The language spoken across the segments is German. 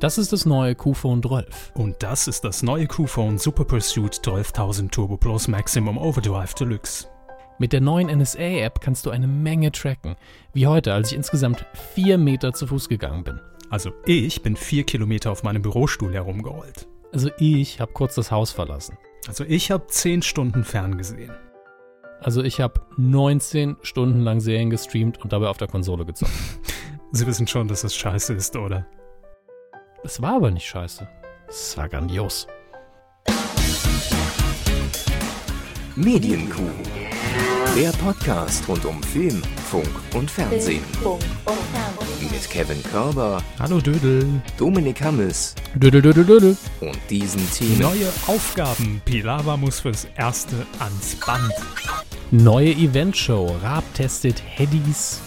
Das ist das neue Q-Phone 12. Und das ist das neue Q-Phone Super Pursuit 12000 Turbo Plus Maximum Overdrive Deluxe. Mit der neuen NSA-App kannst du eine Menge tracken. Wie heute, als ich insgesamt vier Meter zu Fuß gegangen bin. Also ich bin vier Kilometer auf meinem Bürostuhl herumgerollt. Also ich habe kurz das Haus verlassen. Also ich habe zehn Stunden ferngesehen. Also ich habe 19 Stunden lang Serien gestreamt und dabei auf der Konsole gezockt. Sie wissen schon, dass das scheiße ist, oder? Es war aber nicht scheiße. Es war grandios. Medienkuh. Der Podcast rund um Film, Funk und Fernsehen. Mit Kevin Körber, Hallo Dödel. Dominik Hammes Dödel, dödel, dödel. und diesen Themen. Neue Aufgaben. Pilava muss fürs Erste ans Band. Neue Eventshow. Raab testet Headies.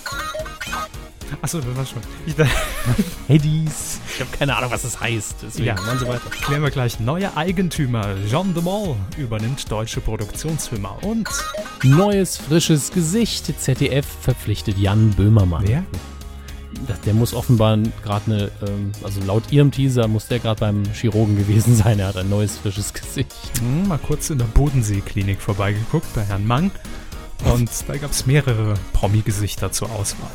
Achso, das war schon. Ich Headies. Ich habe keine Ahnung, was das heißt. Deswegen Ja. machen Sie weiter. klären wir gleich. Neuer Eigentümer. Jean de Mol übernimmt deutsche Produktionsfirma. Und Neues, frisches Gesicht. ZDF verpflichtet Jan Böhmermann. wer? Der muss offenbar gerade eine, ähm, also laut ihrem Teaser muss der gerade beim Chirurgen gewesen sein. Er hat ein neues, frisches Gesicht. Hm, mal kurz in der Bodensee-Klinik vorbeigeguckt bei Herrn Mang. Und da gab es mehrere Promi-Gesichter zur Auswahl.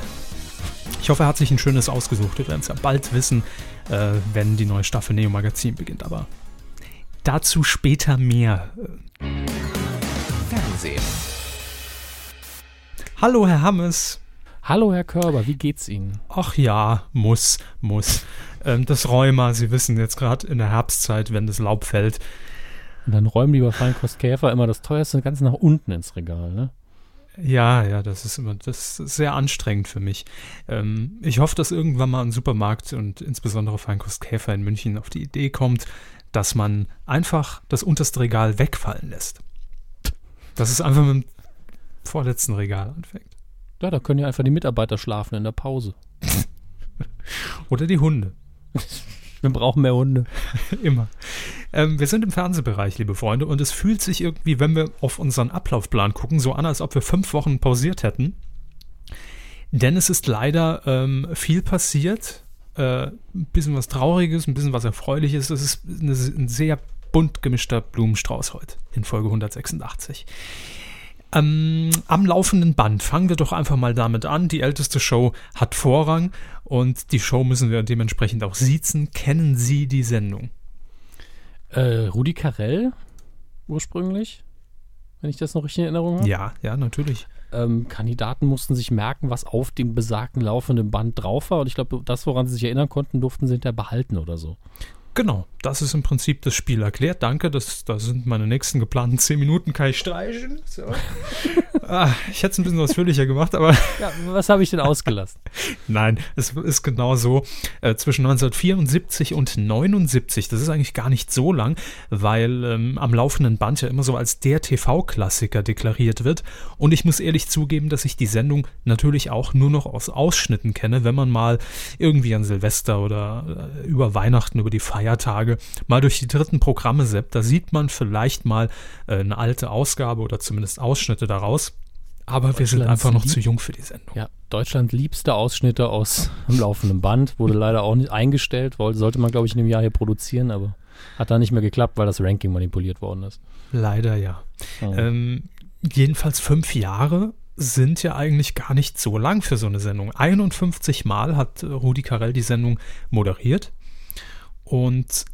Ich hoffe, er hat sich ein schönes ausgesucht. Wir werden es ja bald wissen, äh, wenn die neue Staffel Neo Magazin beginnt. Aber dazu später mehr. Fernsehen. Hallo, Herr Hammes. Hallo, Herr Körber, wie geht's Ihnen? Ach ja, muss, muss. Ähm, das Rheuma, Sie wissen jetzt gerade in der Herbstzeit, wenn das Laub fällt. Und dann räumen die bei Feinkostkäfer immer das teuerste ganz nach unten ins Regal, ne? Ja, ja, das ist immer, das ist sehr anstrengend für mich. Ähm, ich hoffe, dass irgendwann mal ein Supermarkt und insbesondere Feinkost Käfer in München auf die Idee kommt, dass man einfach das unterste Regal wegfallen lässt. Dass es einfach mit dem vorletzten Regal anfängt. Ja, da können ja einfach die Mitarbeiter schlafen in der Pause. Oder die Hunde. Wir brauchen mehr Hunde. Immer. Ähm, wir sind im Fernsehbereich, liebe Freunde, und es fühlt sich irgendwie, wenn wir auf unseren Ablaufplan gucken, so an, als ob wir fünf Wochen pausiert hätten. Denn es ist leider ähm, viel passiert. Äh, ein bisschen was Trauriges, ein bisschen was Erfreuliches. Es ist eine, ein sehr bunt gemischter Blumenstrauß heute in Folge 186. Ähm, am laufenden Band fangen wir doch einfach mal damit an. Die älteste Show hat Vorrang und die Show müssen wir dementsprechend auch siezen. Kennen Sie die Sendung? Äh, Rudi Carell ursprünglich, wenn ich das noch richtig in Erinnerung habe. Ja, ja, natürlich. Ähm, Kandidaten mussten sich merken, was auf dem besagten laufenden Band drauf war. Und ich glaube, das, woran sie sich erinnern konnten, durften sie hinterher behalten oder so. Genau, das ist im Prinzip das Spiel erklärt. Danke, das, das sind meine nächsten geplanten 10 Minuten. Kann ich streichen? So. ah, ich hätte es ein bisschen ausführlicher gemacht, aber Ja, was habe ich denn ausgelassen? nein, es ist genau so. Äh, zwischen 1974 und 79, das ist eigentlich gar nicht so lang, weil ähm, am laufenden Band ja immer so als der TV-Klassiker deklariert wird. Und ich muss ehrlich zugeben, dass ich die Sendung natürlich auch nur noch aus Ausschnitten kenne, wenn man mal irgendwie an Silvester oder äh, über Weihnachten, über die Feiertage mal durch die dritten Programme seppt. Da sieht man vielleicht mal äh, eine alte Ausgabe oder zumindest Ausschnitte daraus. Aber wir sind einfach noch zu jung für die Sendung. Ja, Deutschland liebste Ausschnitte aus dem laufenden Band. Wurde leider auch nicht eingestellt. Wollte, sollte man, glaube ich, in einem Jahr hier produzieren, aber hat da nicht mehr geklappt, weil das Ranking manipuliert worden ist. Leider ja. Oh. Ähm, jedenfalls fünf Jahre sind ja eigentlich gar nicht so lang für so eine Sendung. 51 Mal hat äh, Rudi Carell die Sendung moderiert. Und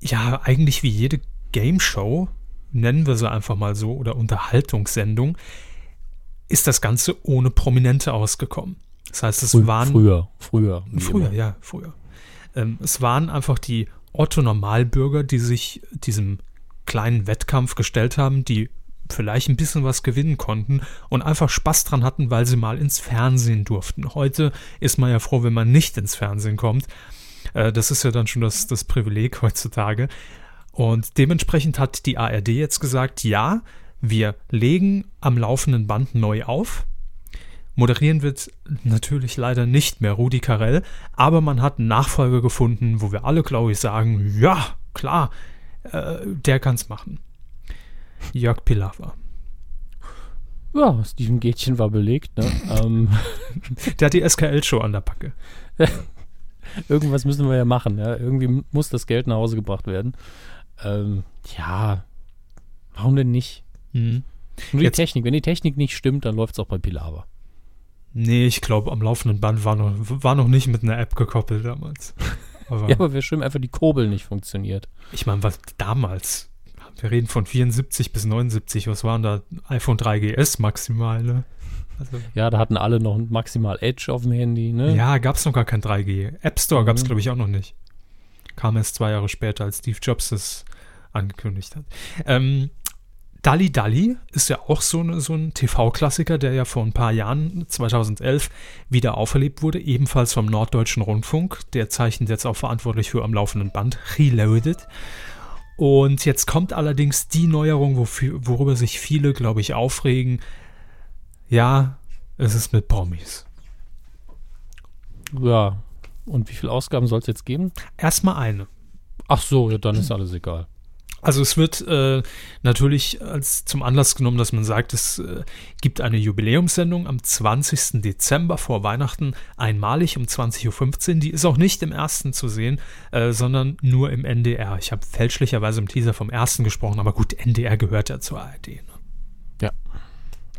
ja, eigentlich wie jede Game Show, nennen wir sie einfach mal so, oder Unterhaltungssendung, ist das Ganze ohne Prominente ausgekommen. Das heißt, es Frü- waren früher, früher. Früher, immer. ja, früher. Ähm, es waren einfach die Otto-Normalbürger, die sich diesem kleinen Wettkampf gestellt haben, die vielleicht ein bisschen was gewinnen konnten und einfach Spaß dran hatten, weil sie mal ins Fernsehen durften. Heute ist man ja froh, wenn man nicht ins Fernsehen kommt. Äh, das ist ja dann schon das, das Privileg heutzutage. Und dementsprechend hat die ARD jetzt gesagt, ja, wir legen am laufenden Band neu auf. Moderieren wird natürlich leider nicht mehr Rudi Carell, aber man hat einen Nachfolger gefunden, wo wir alle, glaube ich, sagen, ja, klar, äh, der kann's machen. Jörg Pilawa. Ja, Steven Gätchen war belegt, ne? ähm, Der hat die SKL-Show an der Backe. irgendwas müssen wir ja machen. Ja? Irgendwie muss das Geld nach Hause gebracht werden. Ähm, ja, warum denn nicht? Mhm. Nur die Jetzt- Technik. Wenn die Technik nicht stimmt, dann läuft es auch bei Pilava. Nee, ich glaube, am laufenden Band war noch, war noch nicht mit einer App gekoppelt damals. Aber, Ja, aber wäre schön, einfach die Kurbel nicht funktioniert. ich meine, was damals? Wir reden von 74 bis 79. Was waren da? iPhone 3GS maximal, ne? Also, Ja, da hatten alle noch maximal Edge auf dem Handy, ne? ja, gab es noch gar kein 3G. App Store gab es, Mhm. glaube ich, auch noch nicht. Kam erst zwei Jahre später, als Steve Jobs das angekündigt hat. Ähm, Dalli Dalli ist ja auch so, ne, so ein TV-Klassiker, der ja vor ein paar Jahren, 2011, wieder auferlebt wurde, ebenfalls vom Norddeutschen Rundfunk. Der zeichnet jetzt auch verantwortlich für am laufenden Band Reloaded. Und jetzt kommt allerdings die Neuerung, wofür, worüber sich viele, glaube ich, aufregen. Ja, es ist mit Promis. Ja. Und wie viele Ausgaben soll es jetzt geben? Erstmal eine. Ach so, ja, dann ist alles egal. Also es wird äh, natürlich als zum Anlass genommen, dass man sagt, es äh, gibt eine Jubiläumssendung am 20. Dezember vor Weihnachten einmalig um 20.15 Uhr. Die ist auch nicht im ersten zu sehen, äh, sondern nur im NDR. Ich habe fälschlicherweise im Teaser vom ersten gesprochen, aber gut, NDR gehört ja zur ARD. Ne?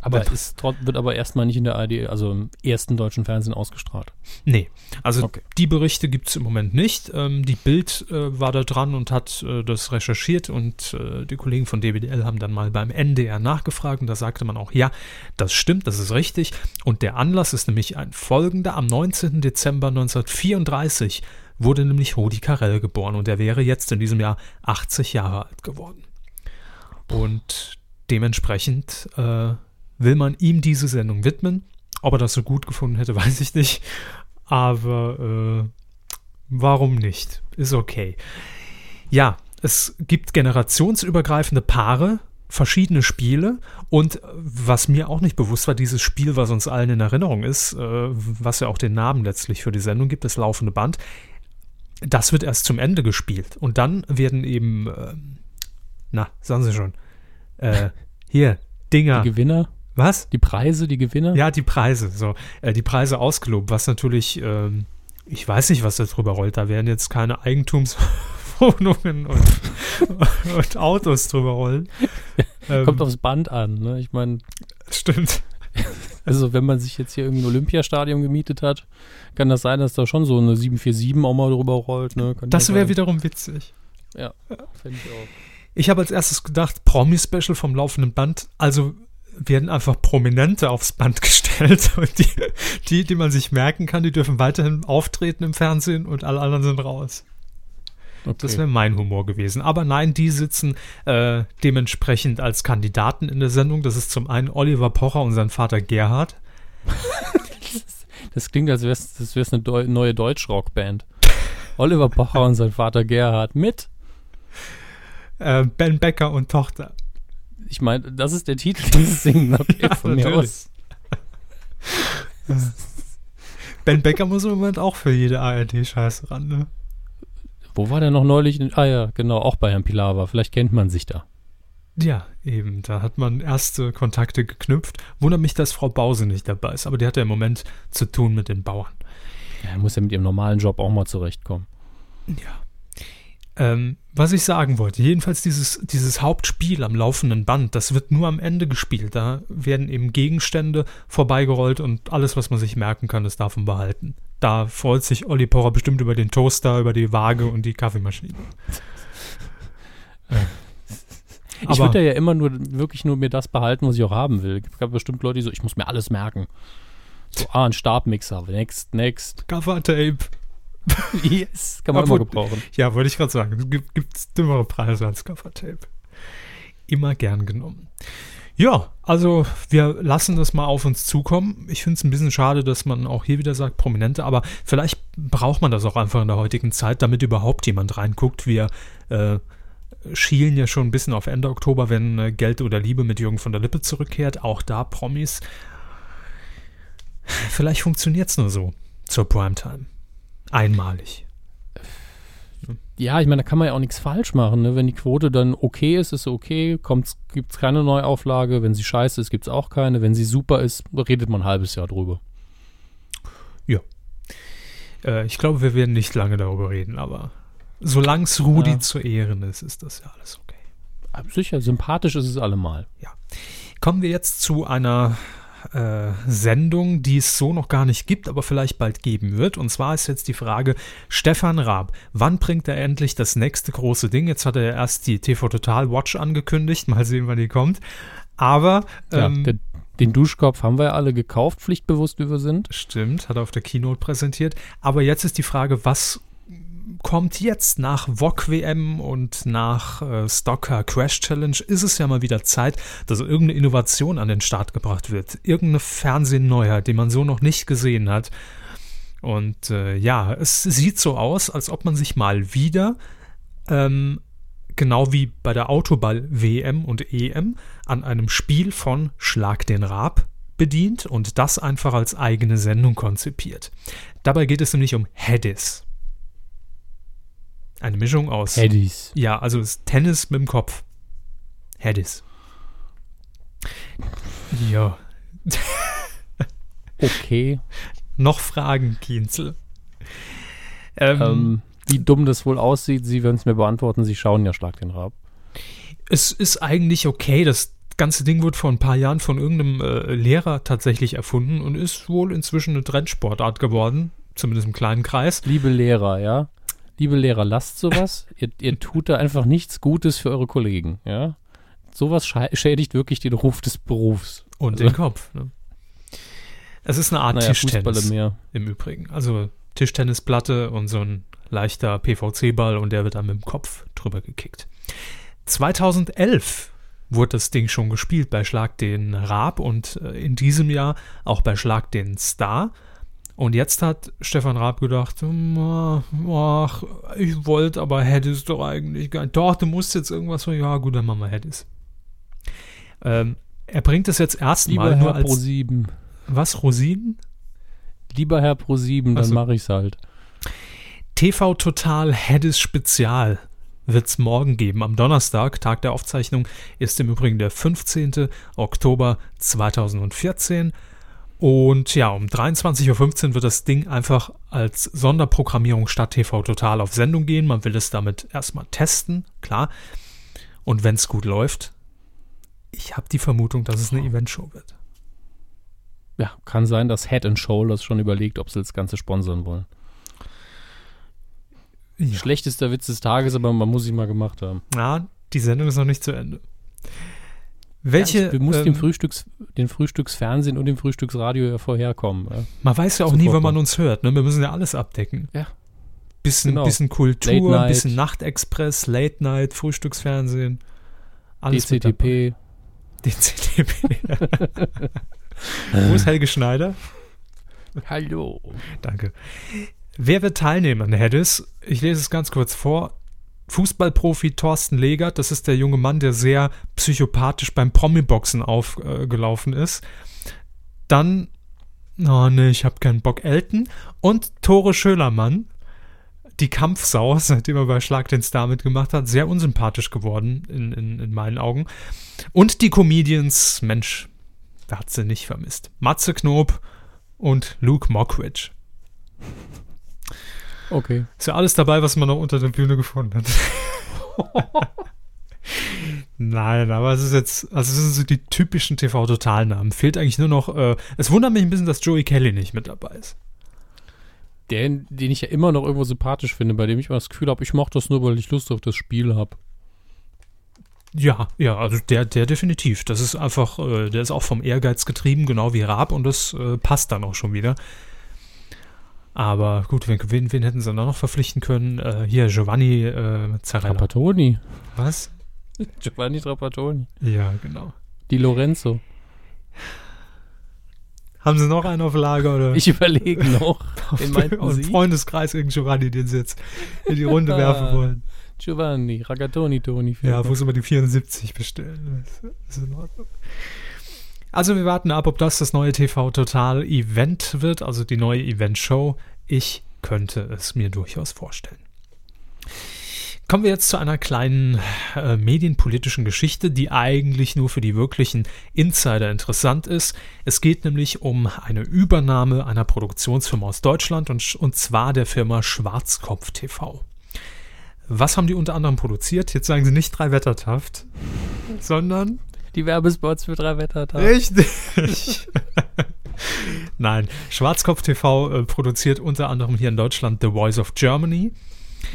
Aber Aber- ist, wird aber erstmal nicht in der ARD, also im ersten deutschen Fernsehen ausgestrahlt. Nee, also Okay. die Berichte gibt es im Moment nicht. Ähm, die Bild äh, war da dran und hat äh, das recherchiert und äh, die Kollegen von DWDL haben dann mal beim NDR nachgefragt und da sagte man auch, ja, das stimmt, das ist richtig. Und der Anlass ist nämlich ein folgender. Am 19. Dezember 1934 wurde nämlich Rudi Carell geboren und er wäre jetzt in diesem Jahr 80 Jahre alt geworden. Und dementsprechend äh, will man ihm diese Sendung widmen. Ob er das so gut gefunden hätte, weiß ich nicht. Aber äh, warum nicht? Ist okay. Ja, es gibt generationsübergreifende Paare, verschiedene Spiele und was mir auch nicht bewusst war, dieses Spiel, was uns allen in Erinnerung ist, äh, was ja auch den Namen letztlich für die Sendung gibt, das laufende Band, das wird erst zum Ende gespielt und dann werden eben, äh, na, sagen Sie schon, äh, hier, Dinger, Die Gewinner, was? die Preise, die Gewinner. Ja, die Preise, so. Äh, die Preise ausgelobt, was natürlich, ähm, ich weiß nicht, was da drüber rollt. Da werden jetzt keine Eigentumswohnungen und, und Autos drüber rollen. Ähm, Kommt aufs Band an, ne? Ich meine, stimmt. also wenn man sich jetzt hier irgendwie ein Olympiastadion gemietet hat, kann das sein, dass da schon so eine 747 auch mal drüber rollt, ne? Kann Das wäre wiederum witzig. Ja, fände ich auch. Ich habe als erstes gedacht, Promi-Special vom laufenden Band. Also werden einfach Prominente aufs Band gestellt und die, die, die man sich merken kann, die dürfen weiterhin auftreten im Fernsehen und alle anderen sind raus. Okay. Das wäre mein Humor gewesen. Aber nein, die sitzen äh, dementsprechend als Kandidaten in der Sendung. Das ist zum einen Oliver Pocher und sein Vater Gerhard. Das klingt, als wäre es das eine Deu neue Deutsch-Rock-Band. Oliver Pocher und sein Vater Gerhard mit. Äh, ben Becker und Tochter. Ich meine, das ist der Titel, sie singen. Okay, Ja, von mir aus. Ben Becker muss im Moment auch für jede ARD-Scheiße ran, ne? Wo war der noch neulich? Ah ja, genau, auch bei Herrn Pilawa. Vielleicht kennt man sich da. Ja, eben. Da hat man erste Kontakte geknüpft. Wundert mich, dass Frau Bause nicht dabei ist. Aber die hat ja im Moment zu tun mit den Bauern. Ja, er muss ja mit ihrem normalen Job auch mal zurechtkommen. Ja. Ähm, was ich sagen wollte, jedenfalls dieses, dieses Hauptspiel am laufenden Band, das wird nur am Ende gespielt. Da werden eben Gegenstände vorbeigerollt und alles, was man sich merken kann, das darf man behalten. Da freut sich Olli Pocher bestimmt über den Toaster, über die Waage und die Kaffeemaschine. ich Aber- würde ja immer nur wirklich nur mir das behalten, was ich auch haben will. Es gab bestimmt Leute, die so, ich muss mir alles merken. So, ah, ein Stabmixer. Next, next. Gaffer-Tape. yes, kann man Obwohl- immer gebrauchen. Ja, wollte ich gerade sagen. Es gibt gibt's dümmere Preise als Gaffer-Tape. Immer gern genommen. Ja, also wir lassen das mal auf uns zukommen. Ich finde es ein bisschen schade, dass man auch hier wieder sagt, Prominente, aber vielleicht braucht man das auch einfach in der heutigen Zeit, damit überhaupt jemand reinguckt. Wir äh, schielen ja schon ein bisschen auf Ende Oktober, wenn äh, Geld oder Liebe mit Jürgen von der Lippe zurückkehrt. Auch da Promis. Vielleicht funktioniert es nur so zur Primetime. Einmalig. Ja, ich meine, da kann man ja auch nichts falsch machen. Ne? Wenn die Quote dann okay ist, ist okay. Gibt es keine Neuauflage. Wenn sie scheiße ist, gibt es auch keine. Wenn sie super ist, redet man ein halbes Jahr drüber. Äh, ich glaube, wir werden nicht lange darüber reden, aber solange es Rudi Ja. zu Ehren ist, ist das ja alles okay. Aber Sicher, sympathisch ist es allemal. Kommen wir jetzt zu einer äh, Sendung, die es so noch gar nicht gibt, aber vielleicht bald geben wird. Und zwar ist jetzt die Frage, Stefan Raab, wann bringt er endlich das nächste große Ding? Jetzt hat er ja erst die TV Total Watch angekündigt, mal sehen, wann die kommt. Aber Ja, ähm, der, den Duschkopf haben wir ja alle gekauft, pflichtbewusst wie wir sind. Stimmt, hat er auf der Keynote präsentiert. Aber jetzt ist die Frage, was kommt jetzt nach VOG WM und nach äh, Stocker Crash Challenge? Ist es ja mal wieder Zeit, dass irgendeine Innovation an den Start gebracht wird. Irgendeine Fernsehneuheit, die man so noch nicht gesehen hat. Und äh, ja, es sieht so aus, als ob man sich mal wieder ähm, genau wie bei der Autoball WM und EM an einem Spiel von Schlag den Raab bedient und das einfach als eigene Sendung konzipiert. Dabei geht es nämlich um Headies. Eine Mischung aus. Eddies. Ja, also ist Tennis mit dem Kopf. Headies. Ja. Okay. Noch Fragen, Kienzel? Ähm, Ähm, wie dumm das wohl aussieht, Sie werden es mir beantworten. Sie schauen ja Schlag den Raab. es ist eigentlich okay. Das ganze Ding wurde vor ein paar Jahren von irgendeinem äh, Lehrer tatsächlich erfunden und ist wohl inzwischen eine Trendsportart geworden. Zumindest im kleinen Kreis. Liebe Lehrer, ja. Liebe Lehrer, lasst sowas. ihr, ihr tut da einfach nichts Gutes für eure Kollegen, ja. Sowas schä- schädigt wirklich den Ruf des Berufs. Und Also- den Kopf. Ne? Es ist eine Art Naja, Tischtennis im Übrigen. Also Tischtennisplatte und so ein leichter PVC-Ball und der wird dann mit dem Kopf drüber gekickt. 2011 wurde das Ding schon gespielt bei Schlag den Raab und äh, in diesem Jahr auch bei Schlag den Star. Und jetzt hat Stefan Raab gedacht, hm, ach, ich wollte, aber Hedis doch eigentlich gar nicht. Doch, du musst jetzt irgendwas so, ja gut, dann machen wir Hedis. Ähm, er bringt es jetzt Lieber erstmal nur Herr als, Pro7. was, Rosinen? Lieber Herr Pro7, Ach dann so. mache ich's halt. TV Total Hedis Spezial wird es morgen geben. Am Donnerstag, Tag der Aufzeichnung, ist im Übrigen der 15. Oktober 2014. Und ja, um 23.15 Uhr wird das Ding einfach als Sonderprogrammierung statt TV Total auf Sendung gehen. Man will es damit erstmal testen, klar. Und wenn es gut läuft, ich habe die Vermutung, dass es eine Eventshow wird. Ja, kann sein, dass Head and Shoulders schon überlegt, ob sie das Ganze sponsern wollen. Ja. Schlechtester Witz des Tages, aber man muss ihn mal gemacht haben. Ja, die Sendung ist noch nicht zu Ende. Welche, Ja, ich, du musst ähm, dem Frühstücks, den Frühstücksfernsehen und dem Frühstücksradio ja vorherkommen. Ja. Man weiß ja auch nie, wann man uns hört. Ne? Wir müssen ja alles abdecken. Ja. Bisschen, Genau. bisschen Kultur, bisschen Nachtexpress, Late Night, Frühstücksfernsehen. Alles DCTP. DCTP. Wo ist Helge Schneider? Hallo. Danke. Wer wird teilnehmen an Hedis? Ich lese es ganz kurz vor. Fußballprofi Thorsten Legert, das ist der junge Mann, der sehr psychopathisch beim Promi-Boxen aufgelaufen ist. Dann, oh nee, ich habe keinen Bock, Elton. Und Tore Schölermann, die Kampfsau, seitdem er bei Schlag den Star mitgemacht hat, sehr unsympathisch geworden in, in, in meinen Augen. Und die Comedians, Mensch, wer hat sie nicht vermisst? Matze Knob und Luke Mockridge. Okay. Ist ja alles dabei, was man noch unter der Bühne gefunden hat. Nein, aber es ist jetzt, also es sind so die typischen TV-Totalnamen. Fehlt eigentlich nur noch, äh, es wundert mich ein bisschen, dass Joey Kelly nicht mit dabei ist. Der, den ich ja immer noch irgendwo sympathisch finde, bei dem ich immer das Gefühl habe, ich mache das nur, weil ich Lust auf das Spiel habe. Ja, ja, also der, der definitiv. Das ist einfach, äh, der ist auch vom Ehrgeiz getrieben, genau wie Raab und das äh, passt dann auch schon wieder. Aber gut, wen, wen, wen hätten sie dann noch verpflichten können? Äh, hier, Giovanni äh, Zarella. Trapattoni. Was? Giovanni Trapattoni. Ja, genau. Die Lorenzo. Haben sie noch einen auf Lager oder? Ich überlege noch. Den meinten Sie? Freundeskreis gegen Giovanni, den sie jetzt in die Runde werfen wollen. Giovanni, Ragatoni, Toni. Ja, wo sie mal die 74 bestellen. Das ist in Ordnung. Also wir warten ab, ob das das neue TV Total Event wird, also die neue Event Show. Ich könnte es mir durchaus vorstellen. Kommen wir jetzt zu einer kleinen äh, medienpolitischen Geschichte, die eigentlich nur für die wirklichen Insider interessant ist. Es geht nämlich um eine Übernahme einer Produktionsfirma aus Deutschland und, und zwar der Firma Schwarzkopf TV. Was haben die unter anderem produziert? Jetzt sagen sie nicht drei Wettertaft, sondern die Werbespots für drei Wettertaft. Richtig. Nein, Schwarzkopf TV äh, produziert unter anderem hier in Deutschland The Voice of Germany.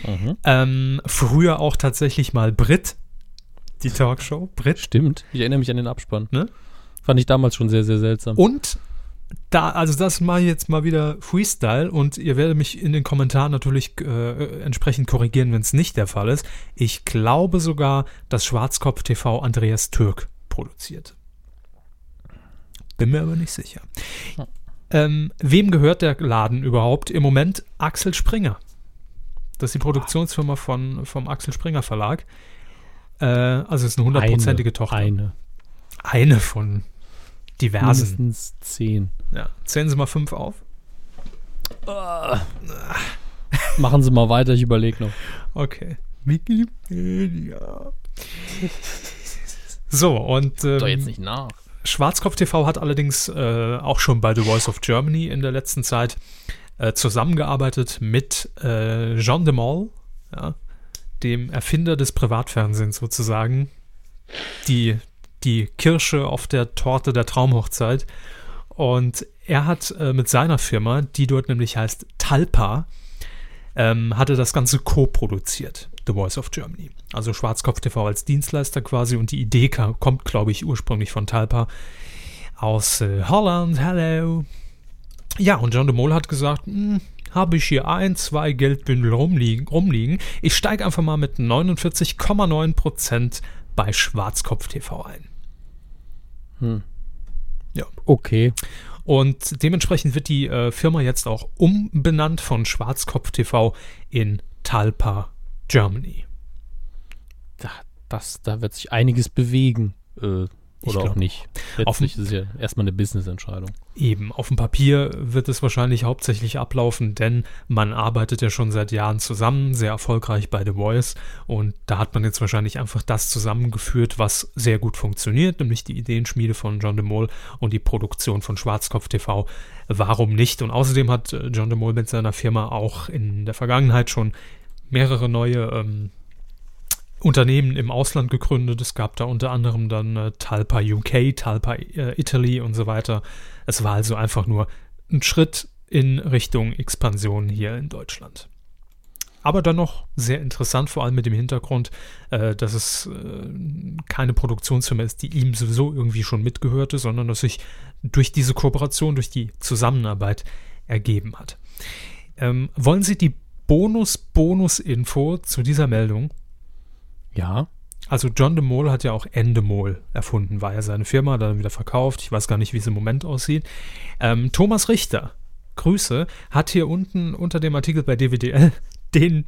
Mhm. Ähm, früher auch tatsächlich mal Brit, die Talkshow. Brit. Stimmt, ich erinnere mich an den Abspann. Ne? Fand ich damals schon sehr, sehr seltsam. Und da, also das mache ich jetzt mal wieder Freestyle und ihr werdet mich in den Kommentaren natürlich äh, entsprechend korrigieren, wenn es nicht der Fall ist. Ich glaube sogar, dass Schwarzkopf TV Andreas Türk produziert. Bin mir aber nicht sicher. Hm. Ähm, wem gehört der Laden überhaupt? Im Moment Axel Springer. Das ist die Produktionsfirma von, vom Axel Springer Verlag. Äh, also es ist eine hundertprozentige Tochter. Eine. Eine von diversen. Mindestens zehn. Ja. Zählen Sie mal fünf auf. Uh. Machen Sie mal weiter, ich überlege noch. Okay. Wikipedia. So, und. Ähm, Doch jetzt nicht nach. Schwarzkopf TV hat allerdings äh, auch schon bei The Voice of Germany in der letzten Zeit äh, zusammengearbeitet mit äh, Jean de Mol, ja, dem Erfinder des Privatfernsehens sozusagen. Die, die Kirsche auf der Torte der Traumhochzeit. Und er hat äh, mit seiner Firma, die dort nämlich heißt Talpa, ähm, hatte das Ganze co-produziert, The Voice of Germany. Also Schwarzkopf TV als Dienstleister quasi und die Idee kam, kommt, glaube ich, ursprünglich von Talpa aus äh, Holland. Hello. Ja, und John de Mol hat gesagt, hm, habe ich hier ein, zwei Geldbündel rumliegen. rumliegen. Ich steige einfach mal mit 49,9% bei Schwarzkopf TV ein. Hm. Ja. Okay. Und dementsprechend wird die äh, Firma jetzt auch umbenannt von Schwarzkopf TV in Talpa Germany. Da, das, da wird sich einiges bewegen. Äh, oder auch nicht. Letztlich ist es ja erstmal eine Business-Entscheidung. Eben, auf dem Papier wird es wahrscheinlich hauptsächlich ablaufen, denn man arbeitet ja schon seit Jahren zusammen, sehr erfolgreich bei The Voice und da hat man jetzt wahrscheinlich einfach das zusammengeführt, was sehr gut funktioniert, nämlich die Ideenschmiede von John de Mol und die Produktion von Schwarzkopf TV. Warum nicht? Und außerdem hat äh, John de Mol mit seiner Firma auch in der Vergangenheit schon mehrere neue ähm, Unternehmen im Ausland gegründet. Es gab da unter anderem dann äh, Talpa UK, Talpa äh, Italy und so weiter. Es war also einfach nur ein Schritt in Richtung Expansion hier in Deutschland. Aber dann noch sehr interessant, vor allem mit dem Hintergrund, äh, dass es äh, keine Produktionsfirma ist, die ihm sowieso irgendwie schon mitgehörte, sondern dass sich durch diese Kooperation, durch die Zusammenarbeit ergeben hat. Ähm, wollen Sie die Bonus-Bonus-Info zu dieser Meldung? Ja. Also John de Mol hat ja auch Endemol erfunden, war ja seine Firma, dann wieder verkauft. Ich weiß gar nicht, wie es im Moment aussieht. Ähm, Thomas Richter, Grüße, hat hier unten unter dem Artikel bei DWDL den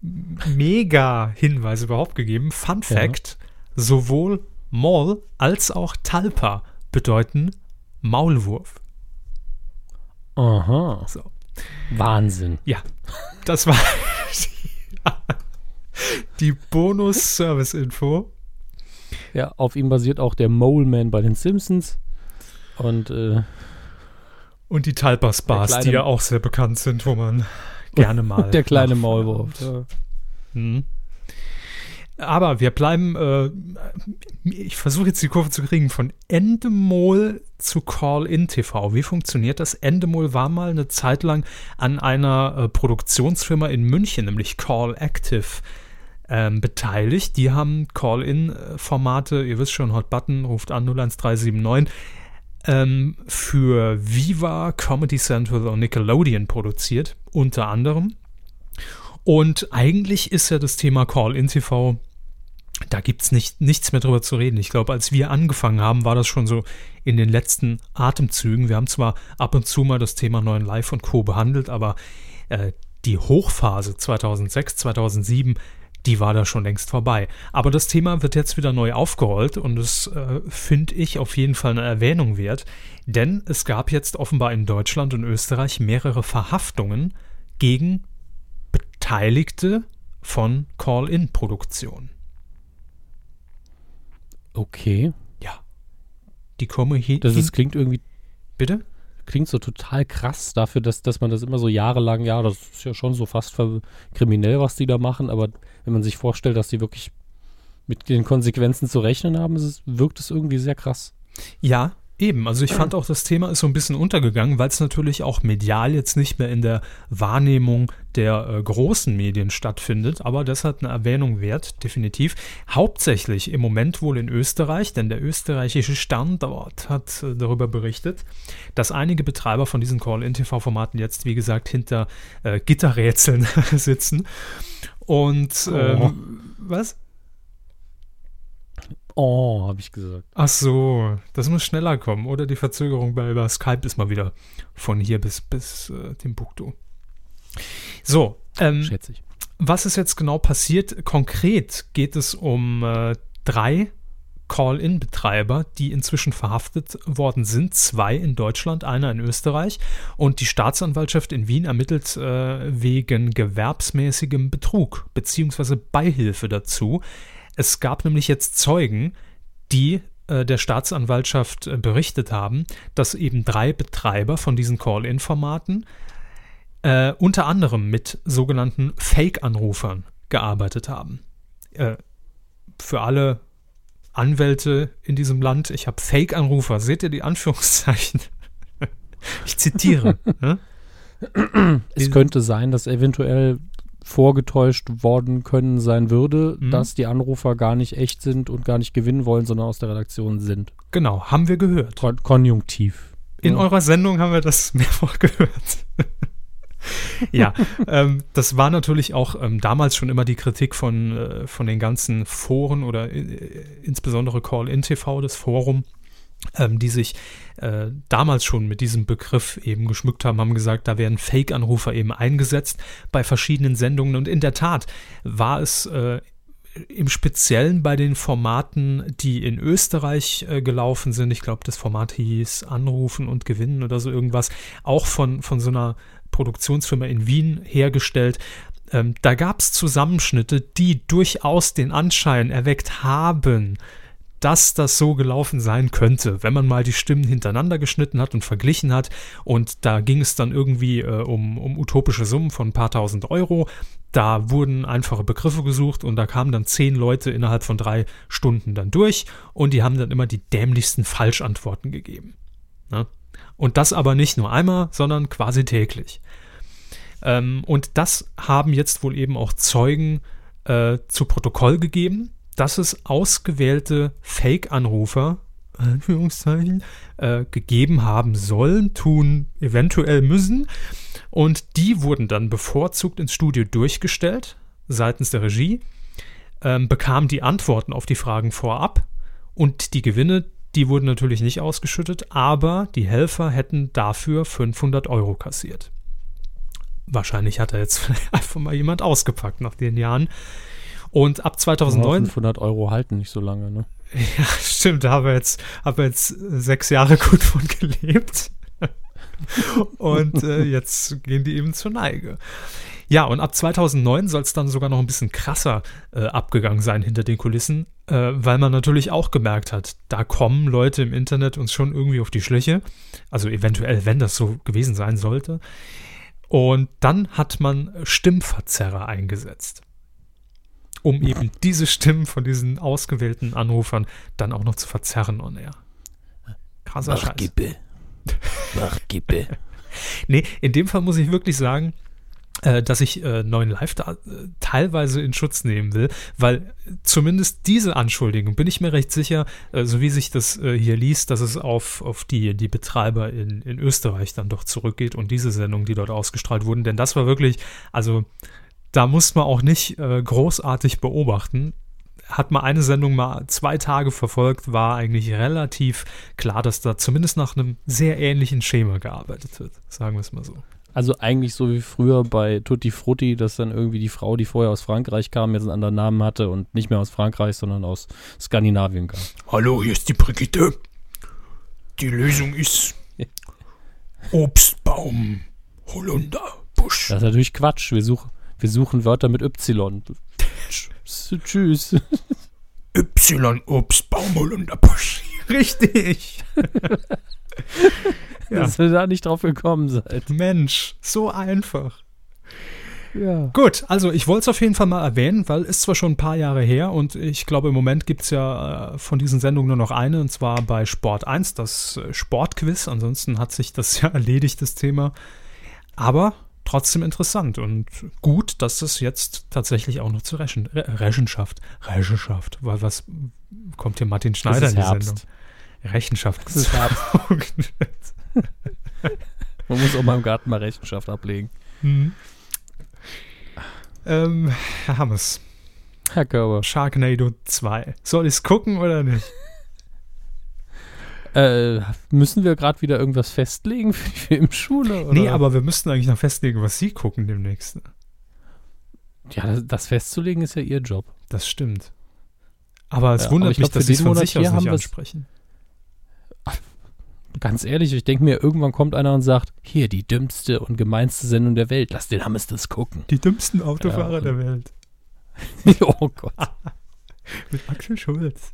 Mega-Hinweis überhaupt gegeben. Fun Fact: ja. sowohl Mol als auch Talpa bedeuten Maulwurf. Aha. So. Wahnsinn. Ja, das war die Bonus-Service-Info. Ja, auf ihm basiert auch der Mole Man bei den Simpsons. Und, äh, und die Talpas Bars, die ja auch sehr bekannt sind, wo man gerne mal. der kleine Maulwurf. Ja. Hm. Aber wir bleiben, äh, ich versuche jetzt die Kurve zu kriegen, von Endemol zu Call-In TV. Wie funktioniert das? Endemol war mal eine Zeit lang an einer äh, Produktionsfirma in München, nämlich Call Active, ähm, beteiligt. Die haben Call-In-Formate, ihr wisst schon, Hot Button, ruft an 01379, ähm, für Viva, Comedy Central und Nickelodeon produziert, unter anderem. Und eigentlich ist ja das Thema Call-In-TV, da gibt es nicht, nichts mehr drüber zu reden. Ich glaube, als wir angefangen haben, war das schon so in den letzten Atemzügen. Wir haben zwar ab und zu mal das Thema neuen Live und Co. behandelt, aber äh, die Hochphase 2006, 2007, die war da schon längst vorbei. Aber das Thema wird jetzt wieder neu aufgerollt und es äh, finde ich auf jeden Fall eine Erwähnung wert, denn es gab jetzt offenbar in Deutschland und Österreich mehrere Verhaftungen gegen Beteiligte von Call-In-Produktionen. Okay. Ja. Die kommen hier. Das ist, klingt irgendwie, bitte? klingt so total krass dafür, dass, dass man das immer so jahrelang, ja, das ist ja schon so fast kriminell, was die da machen, aber wenn man sich vorstellt, dass die wirklich mit den Konsequenzen zu rechnen haben, ist es, wirkt es irgendwie sehr krass. Ja, eben. Also ich fand auch, das Thema ist so ein bisschen untergegangen, weil es natürlich auch medial jetzt nicht mehr in der Wahrnehmung der äh, großen Medien stattfindet, aber das hat eine Erwähnung wert, definitiv. Hauptsächlich im Moment wohl in Österreich, denn der österreichische Standort hat äh, darüber berichtet, dass einige Betreiber von diesen Call-In-TV-Formaten jetzt, wie gesagt, hinter äh, Gitterrätseln sitzen. Und ähm, was? Oh, habe ich gesagt. Ach so, das muss schneller kommen. Oder die Verzögerung bei über Skype ist mal wieder von hier bis, bis äh, Timbuktu. So, ähm, Schätze ich. was ist jetzt genau passiert? Konkret geht es um äh, drei Call-In-Betreiber, die inzwischen verhaftet worden sind. Zwei in Deutschland, einer in Österreich. Und die Staatsanwaltschaft in Wien ermittelt äh, wegen gewerbsmäßigem Betrug bzw. Beihilfe dazu. Es gab nämlich jetzt Zeugen, die äh, der Staatsanwaltschaft äh, berichtet haben, dass eben drei Betreiber von diesen Call-In-Formaten äh, unter anderem mit sogenannten Fake-Anrufern gearbeitet haben. Äh, für alle Anwälte in diesem Land, ich habe Fake-Anrufer, seht ihr die Anführungszeichen? ich zitiere. ne? Es könnte sein, dass eventuell vorgetäuscht worden können sein würde, Mhm. dass die Anrufer gar nicht echt sind und gar nicht gewinnen wollen, sondern aus der Redaktion sind. Genau, haben wir gehört. Kon Konjunktiv. In Ja. eurer Sendung haben wir das mehrfach gehört. ja, ähm, das war natürlich auch ähm, damals schon immer die Kritik von, äh, von den ganzen Foren oder äh, insbesondere Call-In-TV, das Forum, die sich äh, damals schon mit diesem Begriff eben geschmückt haben, haben gesagt, da werden Fake-Anrufer eben eingesetzt bei verschiedenen Sendungen. Und in der Tat war es äh, im Speziellen bei den Formaten, die in Österreich äh, gelaufen sind, ich glaube, das Format hieß Anrufen und Gewinnen oder so irgendwas, auch von, von so einer Produktionsfirma in Wien hergestellt. Ähm, da gab es Zusammenschnitte, die durchaus den Anschein erweckt haben, dass das so gelaufen sein könnte, wenn man mal die Stimmen hintereinander geschnitten hat und verglichen hat. Und da ging es dann irgendwie äh, um, um utopische Summen von ein paar tausend Euro. Da wurden einfache Begriffe gesucht und da kamen dann zehn Leute innerhalb von drei Stunden dann durch und die haben dann immer die dämlichsten Falschantworten gegeben. Ne? Und das aber nicht nur einmal, sondern quasi täglich. Ähm, und das haben jetzt wohl eben auch Zeugen äh, zu Protokoll gegeben, dass es ausgewählte Fake-Anrufer, Anführungszeichen, äh, gegeben haben sollen, tun eventuell müssen. Und die wurden dann bevorzugt ins Studio durchgestellt, seitens der Regie, ähm, bekamen die Antworten auf die Fragen vorab und die Gewinne, die wurden natürlich nicht ausgeschüttet, aber die Helfer hätten dafür 500 Euro kassiert. Wahrscheinlich hat er jetzt einfach mal jemand ausgepackt nach den Jahren. Und ab 2009 500 Euro halten nicht so lange, ne? ja, stimmt, da haben wir jetzt, haben wir jetzt sechs Jahre gut von gelebt. und äh, jetzt gehen die eben zur Neige. Ja, und ab 2009 soll es dann sogar noch ein bisschen krasser äh, abgegangen sein hinter den Kulissen, äh, weil man natürlich auch gemerkt hat, da kommen Leute im Internet uns schon irgendwie auf die Schliche. Also eventuell, wenn das so gewesen sein sollte. Und dann hat man Stimmverzerrer eingesetzt um eben diese Stimmen von diesen ausgewählten Anrufern dann auch noch zu verzerren on air. Krasser Scheiß. Gippe. Mach Gippe. Nee, in dem Fall muss ich wirklich sagen, äh, dass ich äh, neuen Live da, äh, teilweise in Schutz nehmen will, weil zumindest diese Anschuldigung bin ich mir recht sicher, äh, so wie sich das äh, hier liest, dass es auf, auf die, die Betreiber in, in Österreich dann doch zurückgeht und diese Sendungen, die dort ausgestrahlt wurden, denn das war wirklich, also da muss man auch nicht äh, großartig beobachten. Hat man eine Sendung mal zwei Tage verfolgt, war eigentlich relativ klar, dass da zumindest nach einem sehr ähnlichen Schema gearbeitet wird. Sagen wir es mal so. Also eigentlich so wie früher bei Tutti Frutti, dass dann irgendwie die Frau, die vorher aus Frankreich kam, jetzt einen anderen Namen hatte und nicht mehr aus Frankreich, sondern aus Skandinavien kam. Hallo, hier ist die Brigitte. Die Lösung ist Obstbaum, Holunderbusch. Das ist natürlich Quatsch. Wir, such, wir suchen Wörter mit Y. Tschüss. Y, Ups, Baumwolle Busch. Richtig. ja. Dass ihr da nicht drauf gekommen seid. Mensch, so einfach. Ja. Gut, also ich wollte es auf jeden Fall mal erwähnen, weil es zwar schon ein paar Jahre her und ich glaube im Moment gibt es ja äh, von diesen Sendungen nur noch eine und zwar bei Sport 1, das äh, Sportquiz. Ansonsten hat sich das ja erledigt, das Thema. Aber trotzdem interessant und gut, dass das jetzt tatsächlich auch noch zur Rechen, Re Rechenschaft, Rechenschaft, weil was kommt hier Martin Schneider in die Herbst. Sendung? Rechenschaft. Das ist Herbst. Man muss auch mal im Garten mal Rechenschaft ablegen. Mhm. Ähm, Herr Hammes. Herr Körber. Sharknado 2. Soll ich es gucken oder nicht? Äh, müssen wir gerade wieder irgendwas festlegen für die Filmschule? Oder? Nee, aber wir müssten eigentlich noch festlegen, was Sie gucken demnächst. Ja, das, das festzulegen ist ja Ihr Job. Das stimmt. Aber es ja, wundert mich, dass Sie es von sich aus nicht ansprechen. Ganz ehrlich, ich denke mir, irgendwann kommt einer und sagt, hier, die dümmste und gemeinste Sendung der Welt, lass den Hammes das gucken. Die dümmsten Autofahrer ja. der Welt. oh Gott. Mit Axel Schulz.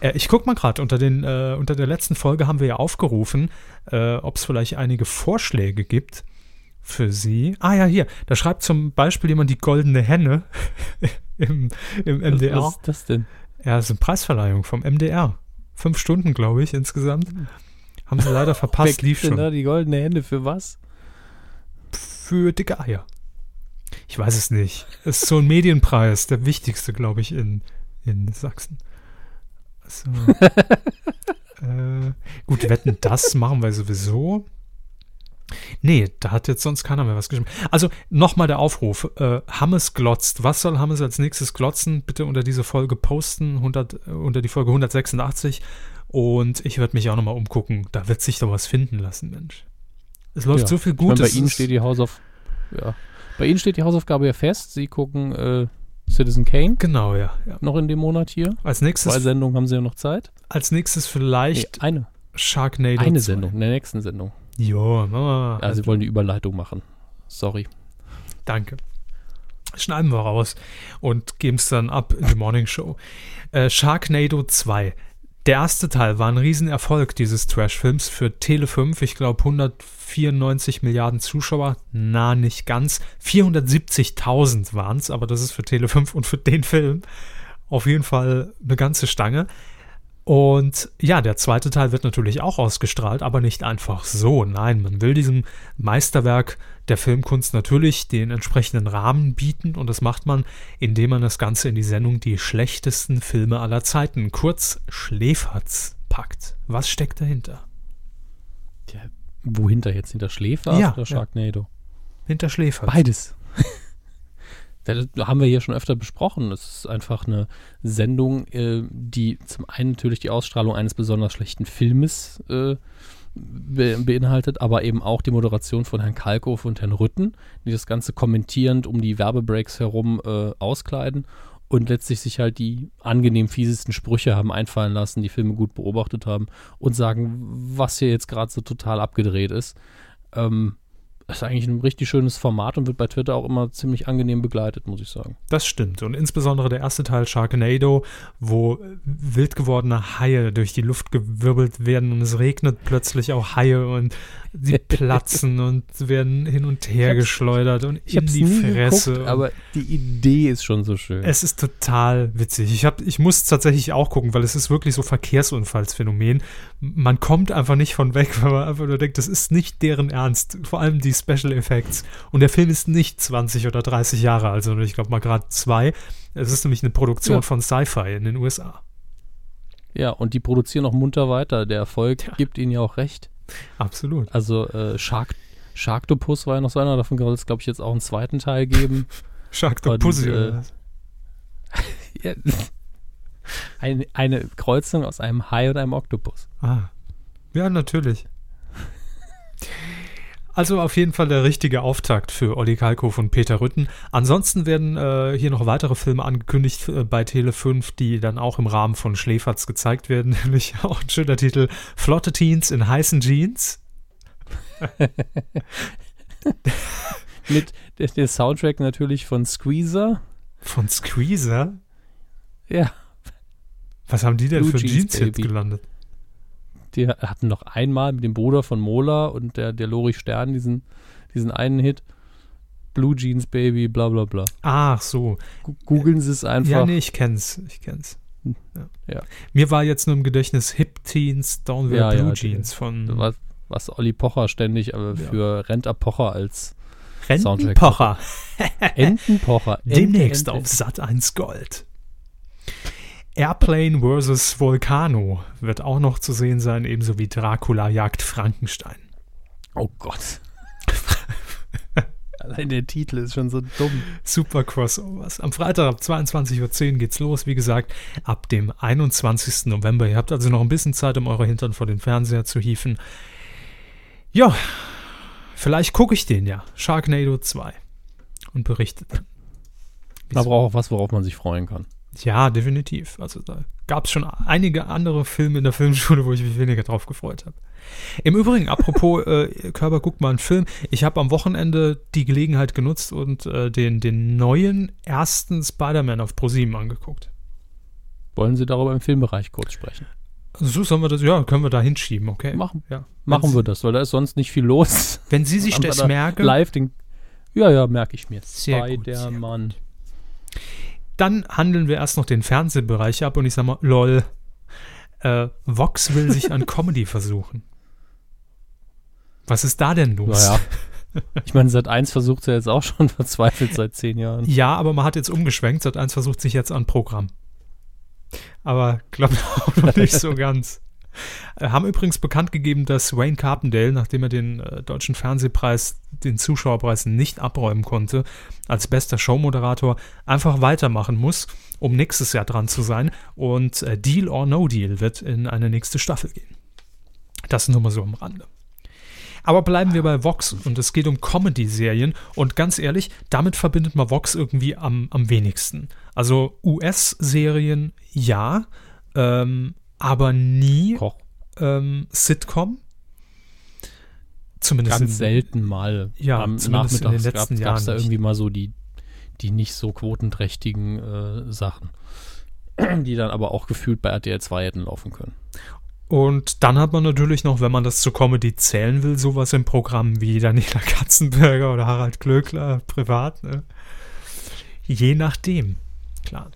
Äh, ich gucke mal gerade, unter, äh, unter der letzten Folge haben wir ja aufgerufen, äh, ob es vielleicht einige Vorschläge gibt für Sie. Ah ja, hier, da schreibt zum Beispiel jemand die goldene Henne im, im MDR. Was, ist das denn? Ja, das ist eine Preisverleihung vom MDR. Fünf Stunden, glaube ich, insgesamt. Haben sie leider verpasst, lief schon. Da die goldene Hände für was? Für dicke Eier. Ich weiß es nicht. Es ist so ein Medienpreis, der wichtigste, glaube ich, in, in Sachsen. So. äh, gut, wetten, das machen wir sowieso. Nee, da hat jetzt sonst keiner mehr was geschrieben. Also nochmal der Aufruf. Äh, Hammes glotzt. Was soll Hammes als nächstes glotzen? Bitte unter diese Folge posten, 100, äh, unter die Folge 186 und ich werde mich auch nochmal umgucken. Da wird sich doch was finden lassen, Mensch. Es läuft ja. so viel Gutes. Meine, bei Ihnen steht die Hausauf ja. Bei Ihnen steht die Hausaufgabe ja fest. Sie gucken äh, Citizen Kane. Genau, ja, ja, Noch in dem Monat hier. Als nächstes. Zwei Sendungen haben Sie ja noch Zeit. Als nächstes vielleicht. Nee, eine. Sharknado. Eine 2. Sendung, in der nächsten Sendung. Jo, Mama. Ja, Sie wollen die Überleitung machen. Sorry. Danke. Schneiden wir raus und geben es dann ab in die Morning Show. Äh, Sharknado 2. Der erste Teil war ein Riesenerfolg dieses Trash-Films für Tele5. Ich glaube 194 Milliarden Zuschauer. Na, nicht ganz. 470.000 waren es, aber das ist für Tele5 und für den Film auf jeden Fall eine ganze Stange. Und ja, der zweite Teil wird natürlich auch ausgestrahlt, aber nicht einfach so. Nein, man will diesem Meisterwerk der Filmkunst natürlich den entsprechenden Rahmen bieten und das macht man, indem man das Ganze in die Sendung Die schlechtesten Filme aller Zeiten, kurz Schläferz, packt. Was steckt dahinter? Ja, wohinter jetzt? Hinter Schläfer ja, oder Sharknado? Ja. Hinter Schläferz. Beides. Das haben wir hier schon öfter besprochen. Es ist einfach eine Sendung, äh, die zum einen natürlich die Ausstrahlung eines besonders schlechten Filmes äh, be beinhaltet, aber eben auch die Moderation von Herrn Kalkow und Herrn Rütten, die das Ganze kommentierend um die Werbebreaks herum äh, auskleiden und letztlich sich halt die angenehm fiesesten Sprüche haben einfallen lassen, die Filme gut beobachtet haben und sagen, was hier jetzt gerade so total abgedreht ist. Ähm, ist eigentlich ein richtig schönes Format und wird bei Twitter auch immer ziemlich angenehm begleitet, muss ich sagen. Das stimmt. Und insbesondere der erste Teil Sharknado, wo wild gewordene Haie durch die Luft gewirbelt werden und es regnet plötzlich auch Haie und sie platzen und werden hin und her geschleudert und in die Fresse. Geguckt, aber die Idee ist schon so schön. Es ist total witzig. Ich, hab, ich muss tatsächlich auch gucken, weil es ist wirklich so Verkehrsunfallsphänomen. Man kommt einfach nicht von weg, weil man einfach nur denkt, das ist nicht deren Ernst. Vor allem die Special Effects. Und der Film ist nicht 20 oder 30 Jahre alt, sondern ich glaube mal gerade zwei. Es ist nämlich eine Produktion ja. von Sci-Fi in den USA. Ja, und die produzieren auch munter weiter. Der Erfolg ja. gibt ihnen ja auch recht. Absolut. Also äh, Shark, Sharktopus war ja noch so einer, davon soll es, glaube ich, jetzt auch einen zweiten Teil geben. Sharktopus, äh, ja, eine, eine Kreuzung aus einem Hai und einem Oktopus. Ah. Ja, natürlich. Also auf jeden Fall der richtige Auftakt für Olli Kalkow und Peter Rütten. Ansonsten werden äh, hier noch weitere Filme angekündigt äh, bei Tele5, die dann auch im Rahmen von Schläferz gezeigt werden. Nämlich auch ein schöner Titel: Flotte Teens in heißen Jeans. Mit der Soundtrack natürlich von Squeezer. Von Squeezer? Ja. Was haben die denn Blue für Jeans Jeans-Hits Baby. gelandet? Die hatten noch einmal mit dem Bruder von Mola und der, der Lori Stern diesen, diesen einen Hit. Blue Jeans Baby, bla bla bla. Ach so. Googeln Sie es einfach. Ja, nee, ich kenn's. Ich kenn's. Ja. Ja. Mir war jetzt nur im Gedächtnis Hip Teens Don't Wear Ja, Blue ja, Jeans von was, was Olli Pocher ständig äh, für Renta Pocher als Rentenpocher. Entenpocher. Ente, Demnächst Ente. auf Sat 1 Gold. Airplane vs. Volcano wird auch noch zu sehen sein, ebenso wie Dracula jagt Frankenstein. Oh Gott. Allein der Titel ist schon so dumm. Super Crossovers. Am Freitag ab 22.10 Uhr geht's los. Wie gesagt, ab dem 21. November. Ihr habt also noch ein bisschen Zeit, um eure Hintern vor den Fernseher zu hieven. Ja, vielleicht gucke ich den ja. Sharknado 2. Und berichte dann. Man braucht auch was, worauf man sich freuen kann. Ja, definitiv. Also da gab es schon einige andere Filme in der Filmschule, wo ich mich weniger drauf gefreut habe. Im Übrigen, apropos äh, Körper, guckt mal einen Film. Ich habe am Wochenende die Gelegenheit genutzt und äh, den, den neuen ersten Spider-Man auf ProSieben angeguckt. Wollen Sie darüber im Filmbereich kurz sprechen? So sollen wir das, ja, können wir da hinschieben, okay? Machen, ja. machen wir das, weil da ist sonst nicht viel los. Wenn Sie sich das da merken, Live den, ja, ja, merke ich mir. Spider-Man. Dann handeln wir erst noch den Fernsehbereich ab und ich sag mal, lol. Äh, Vox will sich an Comedy versuchen. Was ist da denn los? Naja. Ich meine, seit 1 versucht ja jetzt auch schon verzweifelt seit zehn Jahren. Ja, aber man hat jetzt umgeschwenkt. Sat 1 versucht sich jetzt an Programm. Aber klappt auch noch nicht so ganz. Äh, Haben übrigens bekannt gegeben, dass Wayne Carpendale, nachdem er den äh, deutschen Fernsehpreis, den Zuschauerpreis nicht abräumen konnte, als bester Showmoderator einfach weitermachen muss, um nächstes Jahr dran zu sein. Und äh, Deal or No Deal wird in eine nächste Staffel gehen. Das nur mal so am Rande. Aber bleiben wir bei Vox und es geht um Comedy-Serien und ganz ehrlich, damit verbindet man Vox irgendwie am, am wenigsten. Also US-Serien ja, ähm, aber nie ähm, Sitcom. Zumindest Ganz in- selten mal. Ja, Am zumindest in den letzten gab Jahren es da nicht. irgendwie mal so die, die nicht so quotenträchtigen äh, Sachen. Die dann aber auch gefühlt bei RTL 2 hätten laufen können. Und dann hat man natürlich noch, wenn man das zur Comedy zählen will, sowas im Programm wie Daniela Katzenberger oder Harald Glöckler privat. Ne? Je nachdem. Klar.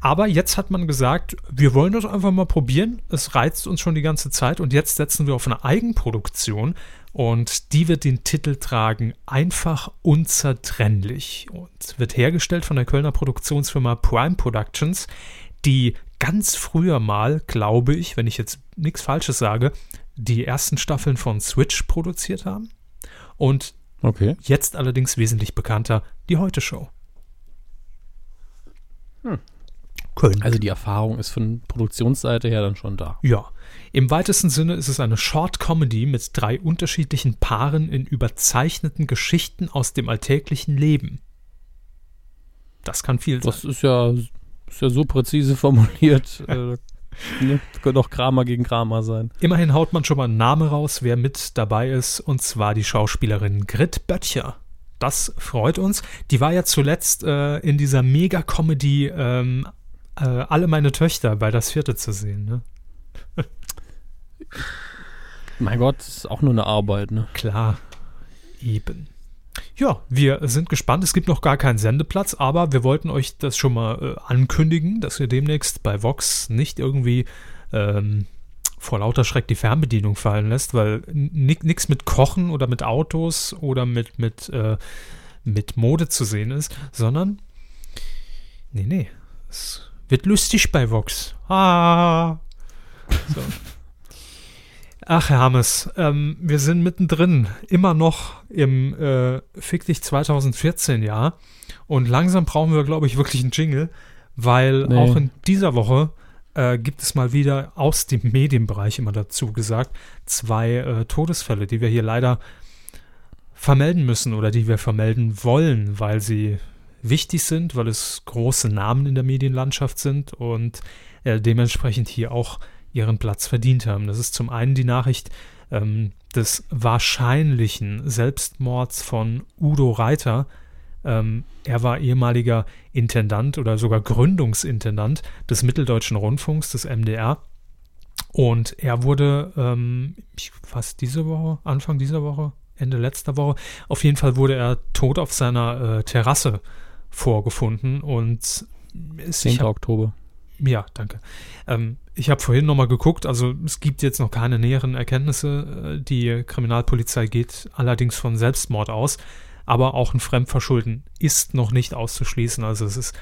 Aber jetzt hat man gesagt, wir wollen das einfach mal probieren. Es reizt uns schon die ganze Zeit und jetzt setzen wir auf eine Eigenproduktion und die wird den Titel tragen Einfach unzertrennlich und wird hergestellt von der Kölner Produktionsfirma Prime Productions, die ganz früher mal, glaube ich, wenn ich jetzt nichts Falsches sage, die ersten Staffeln von Switch produziert haben und Okay. jetzt allerdings wesentlich bekannter die Heute Show. Köln. Also die Erfahrung ist von Produktionsseite her dann schon da. Ja, im weitesten Sinne ist es eine Short Comedy mit drei unterschiedlichen Paaren in überzeichneten Geschichten aus dem alltäglichen Leben. Das kann viel sein. Das ist ja, ist ja so präzise formuliert. äh, ne? Könnte auch Kramer gegen Kramer sein. Immerhin haut man schon mal einen Namen raus, wer mit dabei ist, und zwar die Schauspielerin Grit Böttcher. Das freut uns. Die war ja zuletzt äh, in dieser Mega-Comedy ähm, äh, Alle meine Töchter bei Das Vierte zu sehen. Ne? Mein Gott, das ist auch nur eine Arbeit, ne? Klar, eben. Ja, wir sind gespannt. Es gibt noch gar keinen Sendeplatz, aber wir wollten euch das schon mal äh, ankündigen, dass ihr demnächst bei Vox nicht irgendwie ähm, vor lauter Schreck die Fernbedienung fallen lässt, weil nichts mit Kochen oder mit Autos oder mit, mit, äh, mit Mode zu sehen ist, sondern nee, nee, es wird lustig bei Vox. Ah. So. Ach, Hermes, ähm, wir sind mittendrin, immer noch im äh, Fick dich 2014 Jahr. Und langsam brauchen wir, glaube ich, wirklich einen Jingle, weil Nee. auch in dieser Woche äh, gibt es mal wieder aus dem Medienbereich immer dazu gesagt, zwei äh, Todesfälle, die wir hier leider vermelden müssen oder die wir vermelden wollen, weil sie wichtig sind, weil es große Namen in der Medienlandschaft sind und äh, dementsprechend hier auch ihren Platz verdient haben. Das ist zum einen die Nachricht ähm, des wahrscheinlichen Selbstmords von Udo Reiter. Ähm, er war ehemaliger Intendant oder sogar Gründungsintendant des Mitteldeutschen Rundfunks, des MDR. Und er wurde ähm, fast diese Woche, Anfang dieser Woche, Ende letzter Woche, auf jeden Fall wurde er tot auf seiner äh, Terrasse vorgefunden und ist 10. Hab, Oktober. Ja, danke. Ähm, ich habe vorhin nochmal geguckt, also es gibt jetzt noch keine näheren Erkenntnisse. Äh, die Kriminalpolizei geht allerdings von Selbstmord aus, aber auch ein Fremdverschulden ist noch nicht auszuschließen. Also es ist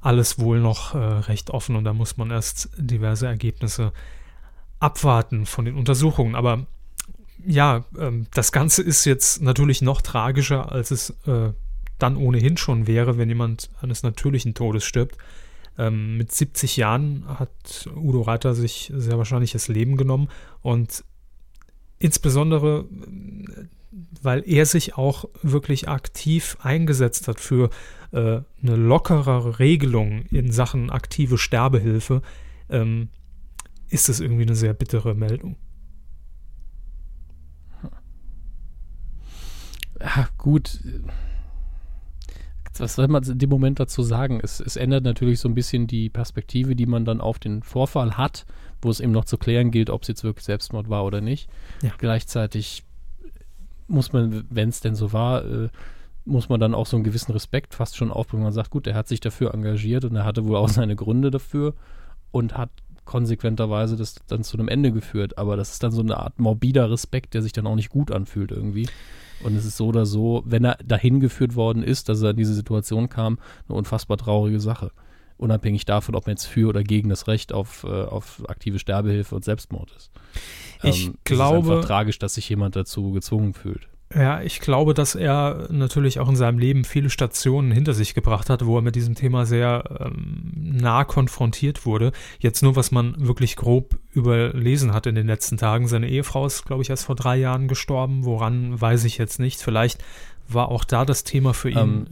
alles wohl noch äh, recht offen und da muss man erst diverse Ergebnisse abwarten von den Untersuchungen. Aber ja, ähm, das Ganze ist jetzt natürlich noch tragischer, als es äh, dann ohnehin schon wäre, wenn jemand eines natürlichen Todes stirbt. Ähm, mit 70 Jahren hat Udo Reiter sich sehr wahrscheinlich das Leben genommen und insbesondere, weil er sich auch wirklich aktiv eingesetzt hat für äh, eine lockerere Regelung in Sachen aktive Sterbehilfe, ähm, ist es irgendwie eine sehr bittere Meldung. Ja, gut was soll man in dem Moment dazu sagen? Es, es ändert natürlich so ein bisschen die Perspektive, die man dann auf den Vorfall hat, wo es eben noch zu klären gilt, ob es jetzt wirklich Selbstmord war oder nicht. Ja. Gleichzeitig muss man, wenn es denn so war, äh, muss man dann auch so einen gewissen Respekt fast schon aufbringen. Man sagt, gut, er hat sich dafür engagiert und er hatte wohl auch seine Gründe dafür und hat konsequenterweise das dann zu einem Ende geführt. Aber das ist dann so eine Art morbider Respekt, der sich dann auch nicht gut anfühlt irgendwie. Und es ist so oder so, wenn er dahin geführt worden ist, dass er in diese Situation kam, eine unfassbar traurige Sache. Unabhängig davon, ob man jetzt für oder gegen das Recht auf, äh, auf aktive Sterbehilfe und Selbstmord ist. Ich ähm, glaube. Es ist einfach tragisch, dass sich jemand dazu gezwungen fühlt. Ja, ich glaube, dass er natürlich auch in seinem Leben viele Stationen hinter sich gebracht hat, wo er mit diesem Thema sehr ähm, nah konfrontiert wurde. Jetzt nur, was man wirklich grob überlesen hat in den letzten Tagen. Seine Ehefrau ist, glaube ich, erst vor drei Jahren gestorben. Woran weiß ich jetzt nicht. Vielleicht war auch da das Thema für ihn ähm,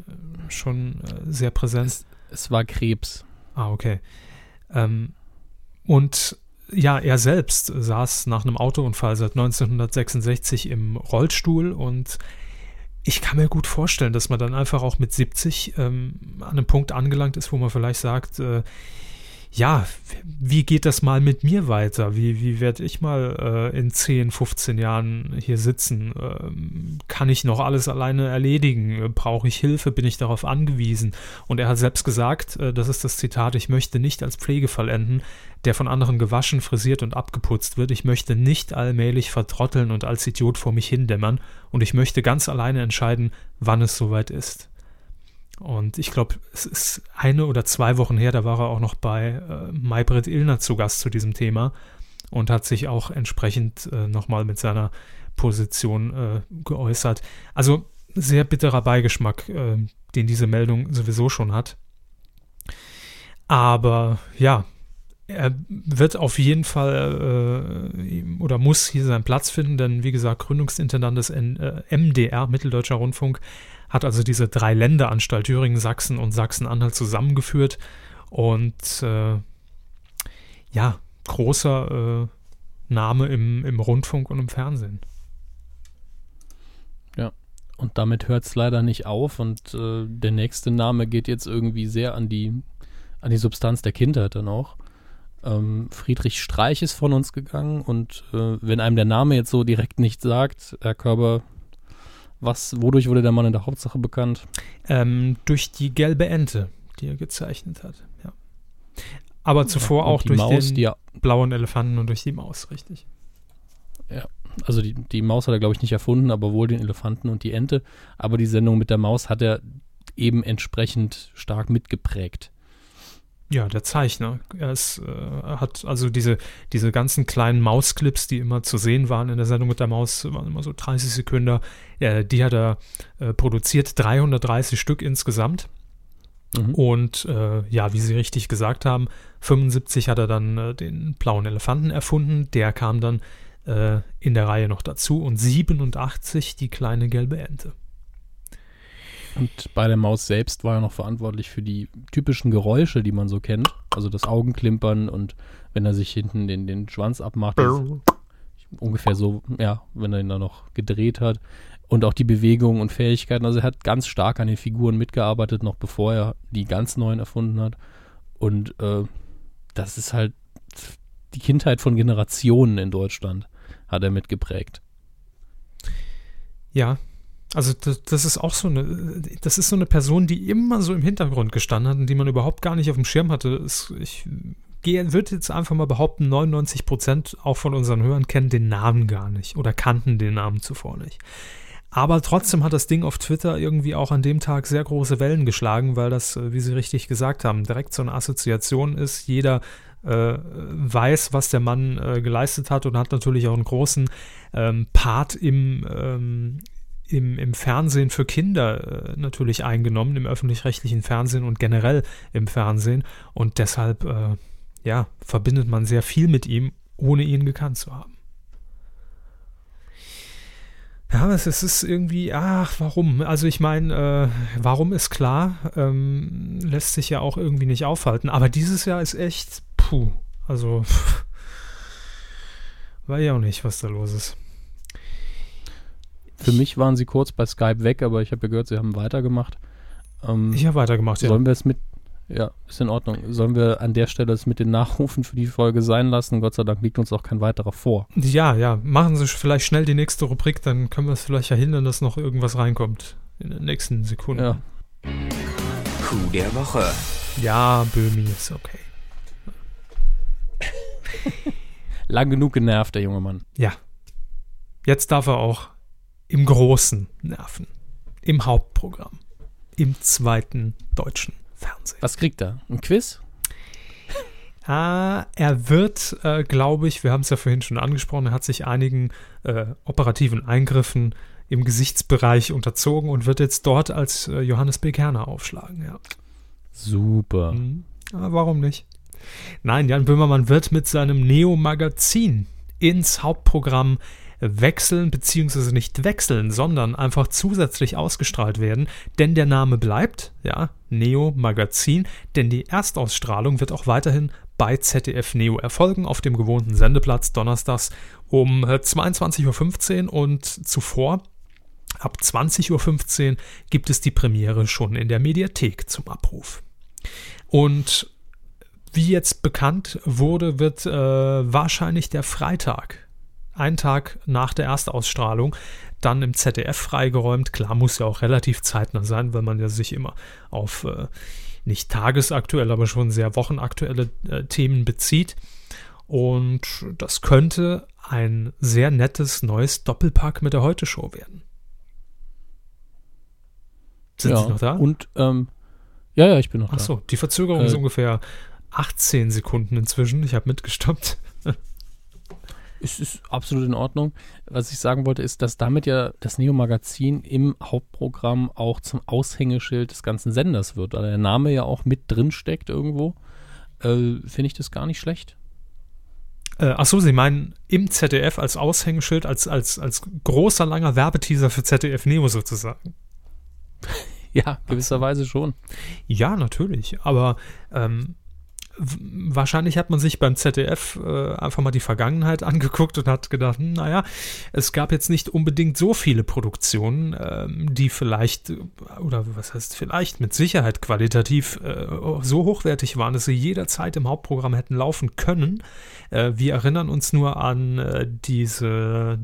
schon äh, sehr präsent. Es, war Krebs. Ah, okay. Ähm, und ja, er selbst saß nach einem Autounfall seit 1966 im Rollstuhl und ich kann mir gut vorstellen, dass man dann einfach auch mit 70 ähm, an einem Punkt angelangt ist, wo man vielleicht sagt, äh, ja, wie geht das mal mit mir weiter? Wie, wie werde ich mal äh, in 10, 15 Jahren hier sitzen? Ähm, kann ich noch alles alleine erledigen? Brauche ich Hilfe? Bin ich darauf angewiesen? Und er hat selbst gesagt, äh, das ist das Zitat, ich möchte nicht als Pflegefall enden, der von anderen gewaschen, frisiert und abgeputzt wird. Ich möchte nicht allmählich vertrotteln und als Idiot vor mich hindämmern und ich möchte ganz alleine entscheiden, wann es soweit ist. Und ich glaube, es ist eine oder zwei Wochen her, da war er auch noch bei äh, Maybrit Illner zu Gast zu diesem Thema und hat sich auch entsprechend äh, nochmal mit seiner Position äh, geäußert. Also sehr bitterer Beigeschmack, äh, den diese Meldung sowieso schon hat. Aber ja, er wird auf jeden Fall äh, oder muss hier seinen Platz finden, denn wie gesagt, Gründungsintendant des N äh, MDR, Mitteldeutscher Rundfunk, hat also diese drei Länderanstalt Thüringen, Sachsen und Sachsen-Anhalt zusammengeführt und äh, ja, großer äh, Name im, im Rundfunk und im Fernsehen. Ja, und damit hört es leider nicht auf und äh, der nächste Name geht jetzt irgendwie sehr an die, an die Substanz der Kindheit dann auch. Ähm, Friedrich Streich ist von uns gegangen und äh, wenn einem der Name jetzt so direkt nicht sagt, Herr Körber, was, wodurch wurde der Mann in der Hauptsache bekannt? Ähm, durch die gelbe Ente, die er gezeichnet hat. Ja. Aber zuvor ja, auch durch Maus, den die, blauen Elefanten und durch die Maus, richtig. Ja, also die, die Maus hat er, glaube ich, nicht erfunden, aber wohl den Elefanten und die Ente. Aber die Sendung mit der Maus hat er eben entsprechend stark mitgeprägt. Ja, der Zeichner. Er ist, äh, hat also diese, diese ganzen kleinen Mausclips, die immer zu sehen waren in der Sendung mit der Maus, waren immer so 30 Sekunden. Äh, die hat er äh, produziert, 330 Stück insgesamt. Mhm. Und äh, ja, wie Sie richtig gesagt haben, 75 hat er dann äh, den blauen Elefanten erfunden. Der kam dann äh, in der Reihe noch dazu. Und 87 die kleine gelbe Ente. Und bei der Maus selbst war er noch verantwortlich für die typischen Geräusche, die man so kennt. Also das Augenklimpern und wenn er sich hinten den, den Schwanz abmacht. Ungefähr so, ja, wenn er ihn dann noch gedreht hat. Und auch die Bewegungen und Fähigkeiten. Also er hat ganz stark an den Figuren mitgearbeitet, noch bevor er die ganz neuen erfunden hat. Und äh, das ist halt die Kindheit von Generationen in Deutschland, hat er mitgeprägt. Ja, also das, das, ist auch so eine, das ist so eine Person, die immer so im Hintergrund gestanden hat und die man überhaupt gar nicht auf dem Schirm hatte. Ich gehe, würde jetzt einfach mal behaupten, 99 Prozent auch von unseren Hörern kennen den Namen gar nicht oder kannten den Namen zuvor nicht. Aber trotzdem hat das Ding auf Twitter irgendwie auch an dem Tag sehr große Wellen geschlagen, weil das, äh, wie Sie richtig gesagt haben, direkt so eine Assoziation ist. Jeder äh, weiß, was der Mann äh, geleistet hat und hat natürlich auch einen großen ähm, Part im, ähm, im, im Fernsehen für Kinder äh, natürlich eingenommen, im öffentlich-rechtlichen Fernsehen und generell im Fernsehen. Und deshalb, äh, ja, verbindet man sehr viel mit ihm, ohne ihn gekannt zu haben. Ja, es ist irgendwie, ach, warum? Also ich meine, äh, warum ist klar, ähm, lässt sich ja auch irgendwie nicht aufhalten. Aber dieses Jahr ist echt, puh, also weiß ich auch nicht, was da los ist. Für mich waren sie kurz bei Skype weg, aber ich habe ja gehört, sie haben weitergemacht. Ähm, ich habe weitergemacht, ja. Sollen wir es mit, ja, ist in Ordnung. Sollen wir an der Stelle es mit den Nachrufen für die Folge sein lassen? Gott sei Dank liegt uns auch kein weiterer vor. Ja, ja. Machen Sie vielleicht schnell die nächste Rubrik, dann können wir es vielleicht verhindern, dass noch irgendwas reinkommt in den nächsten Sekunden. Ja. Coup der Woche. Ja, Böhmi ist okay. Lang genug genervt, der junge Mann. Ja. Jetzt darf er auch im Großen nerven. Im Hauptprogramm. Im zweiten deutschen Fernsehen. Was kriegt er? Ein Quiz? Ah, er wird, äh, glaube ich, wir haben es ja vorhin schon angesprochen, er hat sich einigen äh, operativen Eingriffen im Gesichtsbereich unterzogen und wird jetzt dort als äh, Johannes B. Kerner aufschlagen. Ja. Super. Mhm. Aber warum nicht? Nein, Jan Böhmermann wird mit seinem Neo-Magazin ins Hauptprogramm wechseln, beziehungsweise nicht wechseln, sondern einfach zusätzlich ausgestrahlt werden, denn der Name bleibt, ja, Neo Magazin, denn die Erstausstrahlung wird auch weiterhin bei ZDF Neo erfolgen, auf dem gewohnten Sendeplatz donnerstags um 22.15 äh, Uhr und zuvor ab 20.15 Uhr gibt es die Premiere schon in der Mediathek zum Abruf. Und wie jetzt bekannt wurde, wird äh, wahrscheinlich der Freitag einen Tag nach der Erstausstrahlung dann im ZDF freigeräumt. Klar, muss ja auch relativ zeitnah sein, weil man ja sich immer auf äh, nicht tagesaktuell, aber schon sehr wochenaktuelle äh, Themen bezieht. Und das könnte ein sehr nettes neues Doppelpack mit der Heute-Show werden. Sind ja, Sie noch da? Und, ähm, ja, ja, ich bin noch Ach da. Achso, die Verzögerung äh, ist ungefähr 18 Sekunden inzwischen. Ich habe mitgestoppt. Es ist absolut in Ordnung. Was ich sagen wollte, ist, dass damit ja das Neo-Magazin im Hauptprogramm auch zum Aushängeschild des ganzen Senders wird, weil der Name ja auch mit drin steckt irgendwo. Äh, Finde ich das gar nicht schlecht. Äh, Achso, Sie meinen im ZDF als Aushängeschild, als, als, als großer, langer Werbeteaser für ZDF Neo sozusagen? ja, gewisserweise schon. Ja, natürlich. Aber ähm, wahrscheinlich hat man sich beim ZDF äh, einfach mal die Vergangenheit angeguckt und hat gedacht, hm, naja, es gab jetzt nicht unbedingt so viele Produktionen, ähm, die vielleicht, oder was heißt vielleicht, mit Sicherheit qualitativ äh, so hochwertig waren, dass sie jederzeit im Hauptprogramm hätten laufen können. Äh, wir erinnern uns nur an äh, diese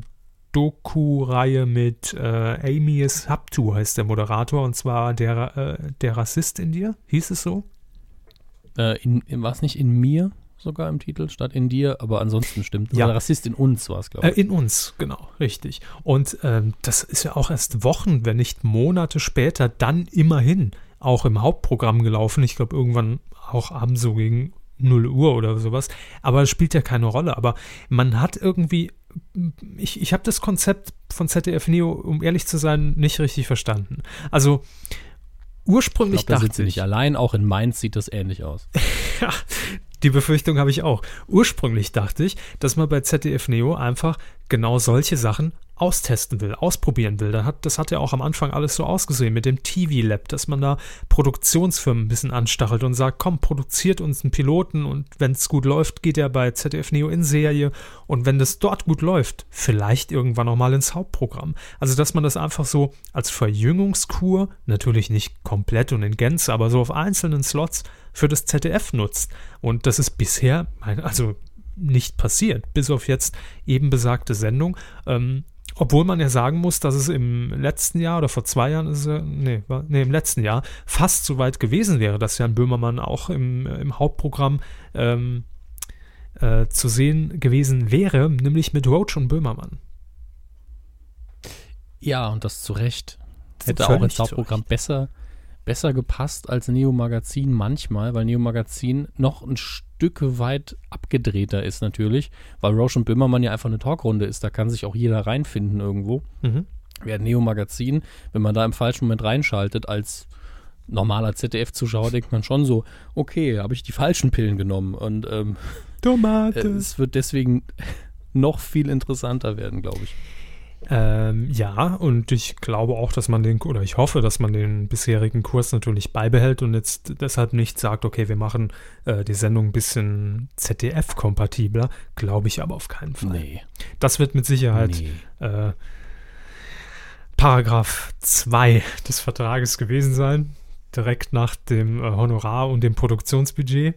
Doku-Reihe mit äh, Amius Haptu heißt der Moderator und zwar der, äh, der Rassist in dir, hieß es so? Äh, in, in, war es nicht in mir sogar im Titel statt in dir, aber ansonsten stimmt. Ja. Also Rassist in uns war es, glaube ich. Äh, in uns, genau, richtig. Und ähm, das ist ja auch erst Wochen, wenn nicht Monate später, dann immerhin auch im Hauptprogramm gelaufen. Ich glaube, irgendwann auch abends so gegen 0 Uhr oder sowas. Aber es spielt ja keine Rolle. Aber man hat irgendwie ich, ich habe das Konzept von ZDF Neo, um ehrlich zu sein, nicht richtig verstanden. Also Ursprünglich ich glaub, dachte sie nicht allein, auch in Mainz sieht das ähnlich aus. ja, die Befürchtung habe ich auch. Ursprünglich dachte ich, dass man bei ZDF Neo einfach genau solche Sachen austesten will, ausprobieren will. Das hat, ja auch am Anfang alles so ausgesehen mit dem TV Lab, dass man da Produktionsfirmen ein bisschen anstachelt und sagt, komm, produziert uns einen Piloten und wenn es gut läuft, geht er bei ZDF Neo in Serie und wenn das dort gut läuft, vielleicht irgendwann auch mal ins Hauptprogramm. Also, dass man das einfach so als Verjüngungskur, natürlich nicht komplett und in Gänze, aber so auf einzelnen Slots für das ZDF nutzt. Und das ist bisher, also nicht passiert, bis auf jetzt eben besagte Sendung. Ähm, obwohl man ja sagen muss, dass es im letzten Jahr oder vor zwei Jahren ist, nee, nee, im letzten Jahr fast so weit gewesen wäre, dass Jan Böhmermann auch im, im Hauptprogramm ähm, äh, zu sehen gewesen wäre, nämlich mit Roach und Böhmermann. Ja, und das zu Recht. Hätte auch ins Hauptprogramm besser, besser gepasst als Neo Magazin manchmal, weil Neo Magazin noch ein Stück weit abgedrehter ist natürlich, weil Roche und Böhmermann ja einfach eine Talkrunde ist, da kann sich auch jeder reinfinden irgendwo. Mhm. Während Neo Magazin, wenn man da im falschen Moment reinschaltet, als normaler ZDF-Zuschauer denkt man schon so, okay, habe ich die falschen Pillen genommen und ähm, Tomate. Äh, es wird deswegen noch viel interessanter werden, glaube ich. Ähm, ja, und ich glaube auch, dass man den, oder ich hoffe, dass man den bisherigen Kurs natürlich beibehält und jetzt deshalb nicht sagt, okay, wir machen äh, die Sendung ein bisschen ZDF-kompatibler. Glaube ich aber auf keinen Fall. Nee. Das wird mit Sicherheit nee. äh, Paragraph 2 des Vertrages gewesen sein, direkt nach dem äh, Honorar und dem Produktionsbudget.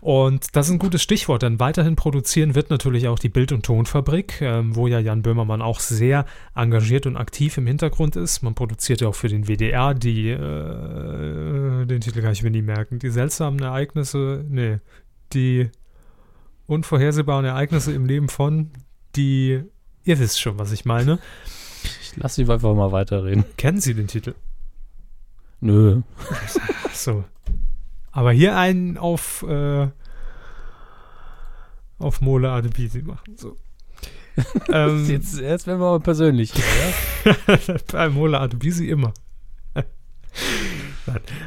Und das ist ein gutes Stichwort, denn weiterhin produzieren wird natürlich auch die Bild- und Tonfabrik, ähm, wo ja Jan Böhmermann auch sehr engagiert und aktiv im Hintergrund ist. Man produziert ja auch für den WDR die, äh, den Titel kann ich mir nie merken, die seltsamen Ereignisse, nee, die unvorhersehbaren Ereignisse im Leben von, die, ihr wisst schon, was ich meine. Ich lasse Sie einfach mal weiterreden. Kennen Sie den Titel? Nö. so. Aber hier einen auf, äh, auf Mole Adebisi machen. So. ähm, jetzt, jetzt werden wir mal persönlich. Ja? Bei Mole Adebisi immer.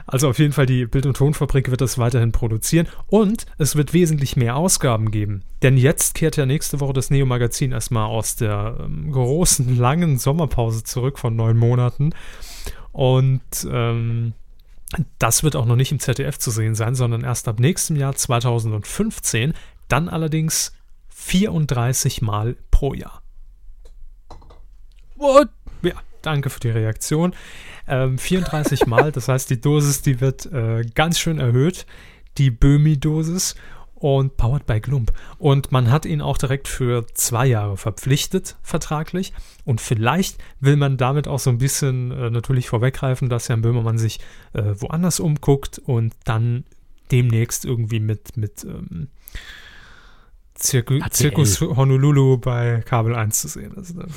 Also auf jeden Fall, die Bild- und Tonfabrik wird das weiterhin produzieren und es wird wesentlich mehr Ausgaben geben. Denn jetzt kehrt ja nächste Woche das Neo-Magazin erstmal aus der ähm, großen, langen Sommerpause zurück von neun Monaten. Und ähm, das wird auch noch nicht im ZDF zu sehen sein, sondern erst ab nächstem Jahr 2015, dann allerdings 34 Mal pro Jahr. What? Ja, danke für die Reaktion. Ähm, 34 Mal, das heißt, die Dosis, die wird äh, ganz schön erhöht, die Böhmi-Dosis und powered by Glump. Und man hat ihn auch direkt für zwei Jahre verpflichtet, vertraglich. Und vielleicht will man damit auch so ein bisschen äh, natürlich vorweggreifen, dass Jan Böhmermann sich äh, woanders umguckt und dann demnächst irgendwie mit, mit ähm, Zirku Zirkus Honolulu bei Kabel 1 zu sehen ist. Ne?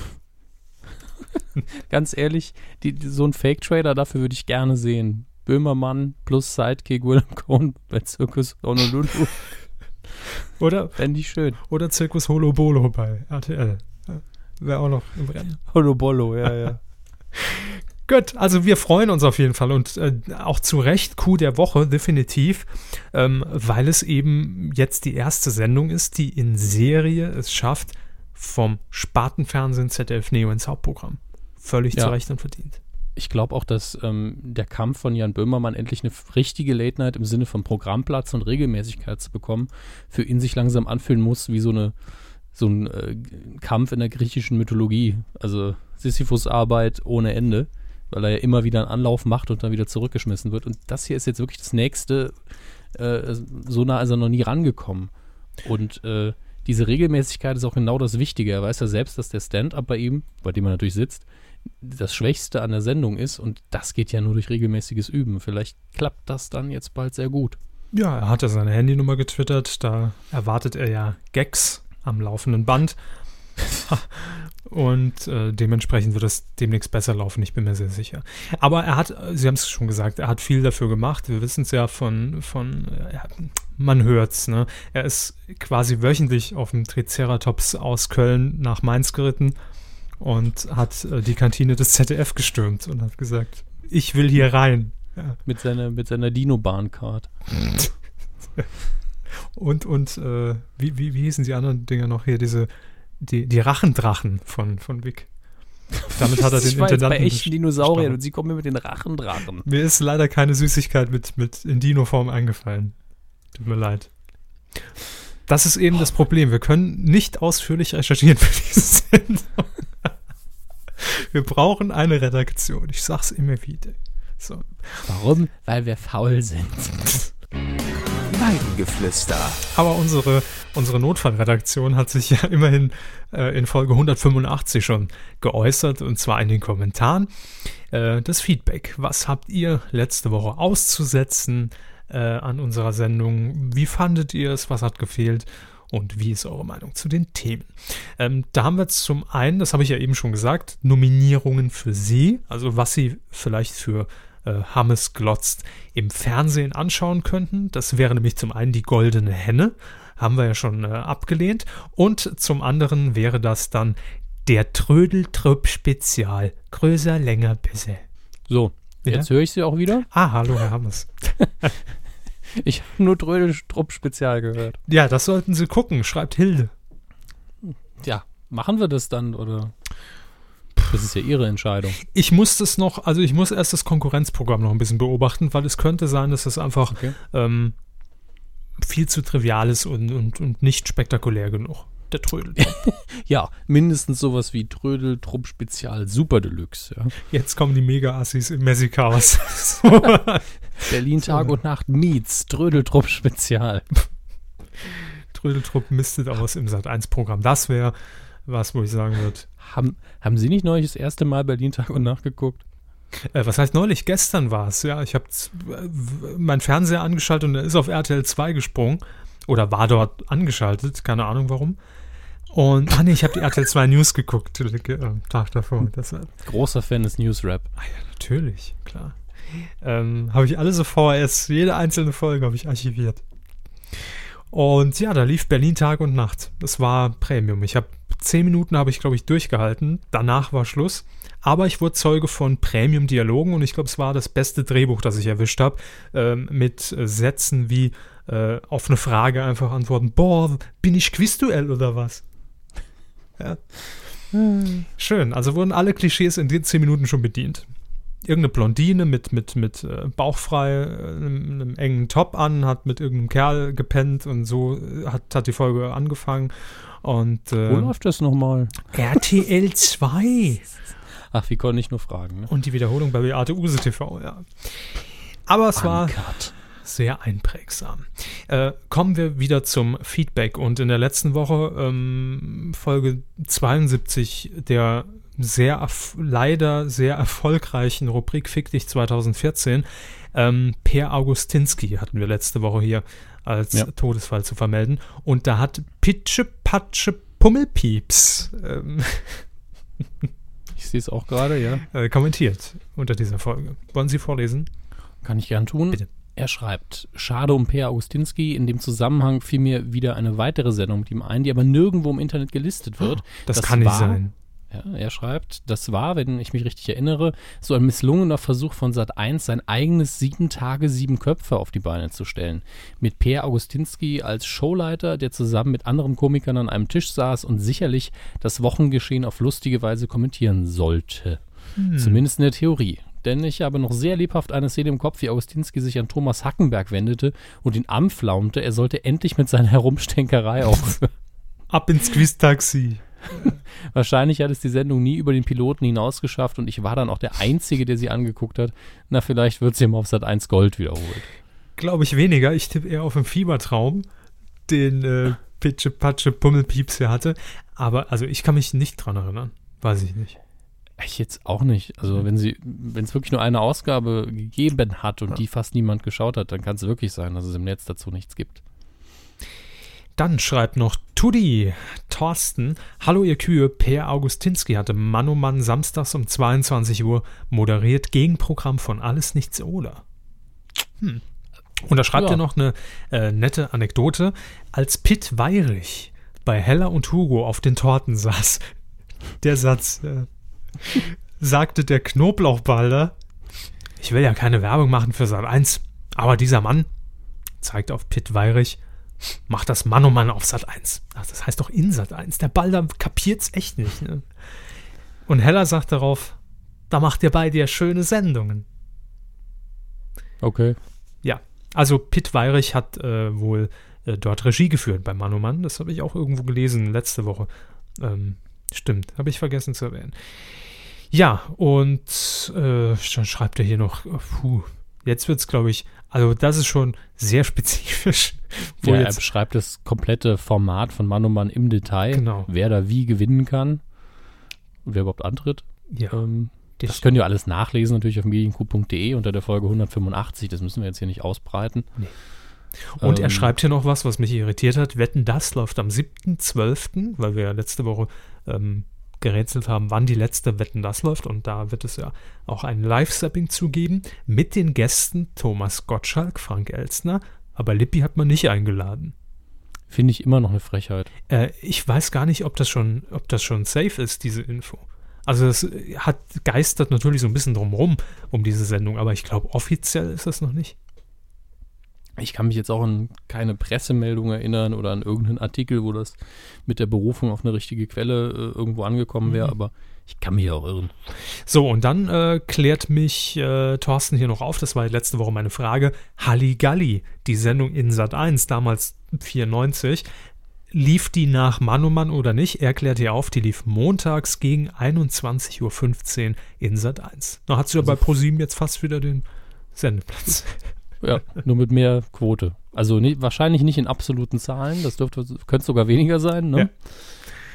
Ganz ehrlich, die, die, so ein Fake-Trader, dafür würde ich gerne sehen. Böhmermann plus Sidekick Willem Cohn bei Zirkus Honolulu. Oder? Fände ich schön. Oder Zirkus Holobolo bei RTL. Wäre auch noch im Rennen. Holobolo, ja, ja. Gut, also wir freuen uns auf jeden Fall und äh, auch zu Recht Coup der Woche, definitiv, ähm, weil es eben jetzt die erste Sendung ist, die in Serie es schafft, vom Spartenfernsehen ZDF Neo ins Hauptprogramm. Völlig ja. zu Recht und verdient ich glaube auch, dass ähm, der Kampf von Jan Böhmermann endlich eine richtige Late Night im Sinne von Programmplatz und Regelmäßigkeit zu bekommen, für ihn sich langsam anfühlen muss wie so eine so ein äh, Kampf in der griechischen Mythologie. Also Sisyphus Arbeit ohne Ende, weil er ja immer wieder einen Anlauf macht und dann wieder zurückgeschmissen wird. Und das hier ist jetzt wirklich das nächste, äh, so nah ist er noch nie rangekommen. Und äh, diese Regelmäßigkeit ist auch genau das Wichtige. Er weiß ja selbst, dass der Stand-up bei ihm, bei dem er natürlich sitzt, das Schwächste an der Sendung ist und das geht ja nur durch regelmäßiges Üben. Vielleicht klappt das dann jetzt bald sehr gut. Ja, er hat ja seine Handynummer getwittert, da erwartet er ja Gags am laufenden Band. Und äh, dementsprechend wird es demnächst besser laufen, ich bin mir sehr sicher. Aber er hat, Sie haben es schon gesagt, er hat viel dafür gemacht. Wir wissen es ja von, von äh, man hört's, ne? Er ist quasi wöchentlich auf dem Triceratops aus Köln nach Mainz geritten und hat äh, die Kantine des ZDF gestürmt und hat gesagt, ich will hier rein. Ja. Mit seiner, mit seiner Dino-Bahn-Card. und, und, äh, wie, wie, wie hießen die anderen Dinger noch hier? Diese die, die Rachendrachen von, von Vic. Damit hat er den ich war jetzt bei Intendanten echten Dinosauriern bestochen. und sie kommen mir mit den Rachendrachen. Mir ist leider keine Süßigkeit mit, mit in Dino-Form eingefallen. Tut mir leid. Das ist eben das Problem. Wir können nicht ausführlich recherchieren für diese Sendung. Wir brauchen eine Redaktion. Ich sag's immer wieder. So. Warum? Weil wir faul sind. Weidengeflüster. Aber unsere, unsere Notfallredaktion hat sich ja immerhin äh, in Folge 185 schon geäußert und zwar in den Kommentaren. Äh, das Feedback. Was habt ihr letzte Woche auszusetzen äh, an unserer Sendung? Wie fandet ihr es? Was hat gefehlt? Und wie ist eure Meinung zu den Themen? Ähm, da haben wir zum einen, das habe ich ja eben schon gesagt, Nominierungen für Sie, also was Sie vielleicht für äh, Hammes glotzt im Fernsehen anschauen könnten. Das wäre nämlich zum einen die Goldene Henne, haben wir ja schon äh, abgelehnt. Und zum anderen wäre das dann der Trödeltröp-Spezial. Größer, länger, besser. So, Ja? jetzt höre ich sie auch wieder. Ah, hallo, Herr Hammes. Ich habe nur Trödelstrupp-Spezial gehört. Ja, das sollten Sie gucken, schreibt Hilde. Ja, machen wir das dann oder? Das ist ja Ihre Entscheidung. Ich muss das noch, also ich muss erst das Konkurrenzprogramm noch ein bisschen beobachten, weil es könnte sein, dass es einfach Okay. ähm, viel zu trivial ist und, und, und nicht spektakulär genug. Der Trödel. Ja, mindestens sowas wie Trödeltrupp-Spezial Super Deluxe. Ja. Jetzt kommen die Mega-Assis im Messi-Chaos. so. Berlin Tag und Nacht meets Trödeltrupp-Spezial. Trödeltrupp mistet aus im Sat1-Programm. Das wäre was, wo ich sagen würde. Haben, haben Sie nicht neulich das erste Mal Berlin Tag und Nacht geguckt? Äh, was heißt neulich? Gestern war es. Ja, ich habe meinen Fernseher angeschaltet und er ist auf RTL 2 gesprungen. Oder war dort angeschaltet. Keine Ahnung warum. Und, ah nee, ich habe die RTL 2 News geguckt. äh, Am Tag davor. War, Großer Fan des Newsrap. Natürlich, klar. Ähm, habe ich alle so VHS, jede einzelne Folge habe ich archiviert. Und ja, da lief Berlin Tag und Nacht. Das war Premium. Ich habe zehn Minuten habe ich, glaube ich, durchgehalten. Danach war Schluss. Aber ich wurde Zeuge von Premium-Dialogen und ich glaube, es war das beste Drehbuch, das ich erwischt habe. Ähm, mit äh, Sätzen wie äh, auf eine Frage einfach antworten: Boah, bin ich Quizduell oder was? Ja. Schön. Also wurden alle Klischees in den zehn Minuten schon bedient irgendeine Blondine mit, mit, mit äh, bauchfrei, äh, einem, einem engen Top an, hat mit irgendeinem Kerl gepennt und so äh, hat, hat die Folge angefangen. Und Wo äh, läuft das nochmal? RTL 2 Ach, wie konnte ich nur fragen. Ne? und die Wiederholung bei Beate Use TV, ja. Aber es war Uncut. Sehr einprägsam. Äh, kommen wir wieder zum Feedback und in der letzten Woche, ähm, Folge 72 der sehr leider sehr erfolgreichen Rubrik Fick dich 2014, ähm, Per Augustinski hatten wir letzte Woche hier als Ja. Todesfall zu vermelden und da hat Pitsche Patsche Pummelpieps ähm, Ich sehe es auch gerade, ja. äh, kommentiert unter dieser Folge. Wollen Sie vorlesen? Kann ich gern tun. Bitte. Er schreibt, schade um Per Augustinski, in dem Zusammenhang fiel mir wieder eine weitere Sendung mit ihm ein, die aber nirgendwo im Internet gelistet wird. Das, Das kann nicht war- sein. Ja, er schreibt, das war, wenn ich mich richtig erinnere, so ein misslungener Versuch von Sat1, sein eigenes sieben Tage, sieben Köpfe auf die Beine zu stellen. Mit Per Augustinski als Showleiter, der zusammen mit anderen Komikern an einem Tisch saß und sicherlich das Wochengeschehen auf lustige Weise kommentieren sollte. Zumindest in der Theorie. Denn ich habe noch sehr lebhaft eine Szene im Kopf, wie Augustinski sich an Thomas Hackenberg wendete und ihn anflaumte, er sollte endlich mit seiner Herumstänkerei aufhören. Ab ins Quiz-Taxi. Wahrscheinlich hat es die Sendung nie über den Piloten hinaus geschafft und ich war dann auch der Einzige, der sie angeguckt hat. Na, vielleicht wird sie mal auf Sat 1 Gold wiederholt. Glaube ich weniger. Ich tippe eher auf einen Fiebertraum, den äh, Pitsche Patsche Pummelpieps hier hatte. Aber also ich kann mich nicht dran erinnern. Weiß ich nicht. Ich jetzt auch nicht. Also wenn sie, wenn es wirklich nur eine Ausgabe gegeben hat und die fast niemand geschaut hat, dann kann es wirklich sein, dass es im Netz dazu nichts gibt. Dann schreibt noch Tudi Thorsten. Hallo ihr Kühe, Per Augustinski hatte Mann um Mann samstags um 22 Uhr moderiert Gegenprogramm von Alles Nichts Oder. Hm. Und da schreibt Ja. er noch eine äh, nette Anekdote. Als Pitt Weirich bei Hella und Hugo auf den Torten saß, der Satz, äh, sagte der Knoblauchbalder, ich will ja keine Werbung machen für Sat 1, aber dieser Mann, zeigt auf Pitt Weirich, macht das Mann um Mann auf Sat 1. Ach, das heißt doch in Sat 1. Der Ball, da kapiert's echt nicht. Ne? Und Hella sagt darauf, da macht ihr beide ja schöne Sendungen. Okay. Ja, also Pitt Weirich hat äh, wohl äh, dort Regie geführt bei Mann um Mann. Das habe ich auch irgendwo gelesen letzte Woche. Ähm, stimmt, habe ich vergessen zu erwähnen. Ja, und äh, dann schreibt er hier noch, puh, jetzt wird es, glaube ich, also das ist schon sehr spezifisch. Wo ja, er beschreibt das komplette Format von Mann um Mann im Detail, genau. wer da wie gewinnen kann und wer überhaupt antritt. Ja. Ähm, das, das könnt ihr alles nachlesen natürlich auf medienku.de unter der Folge 185. Das müssen wir jetzt hier nicht ausbreiten. Nee. Und ähm, er schreibt hier noch was, was mich irritiert hat. Wetten, das läuft am 7.12., weil wir ja letzte Woche ähm, gerätselt haben, wann die letzte Wetten, das läuft. Und da wird es ja auch ein Live-Sapping zugeben mit den Gästen Thomas Gottschalk, Frank Elstner. Aber Lippi hat man nicht eingeladen. Finde ich immer noch eine Frechheit. Äh, ich weiß gar nicht, ob das schon, ob das schon safe ist, diese Info. Also es hat geistert natürlich so ein bisschen drumherum um diese Sendung, aber ich glaube, offiziell ist das noch nicht. Ich kann mich jetzt auch an keine Pressemeldung erinnern oder an irgendeinen Artikel, wo das mit der Berufung auf eine richtige Quelle äh, irgendwo angekommen wäre, mhm. aber ich kann mich auch irren. So, und dann äh, klärt mich äh, Thorsten hier noch auf, das war letzte Woche meine Frage. Halligalli, die Sendung in Sat 1, damals 94, lief die nach Mann um Mann oder nicht? Er klärt hier auf, die lief montags gegen 21.15 Uhr in Sat 1. Da hat sie also ja bei ProSieben jetzt fast wieder den Sendeplatz. Ja, nur mit mehr Quote. Also nie, wahrscheinlich nicht in absoluten Zahlen, das dürfte, könnte sogar weniger sein, ne?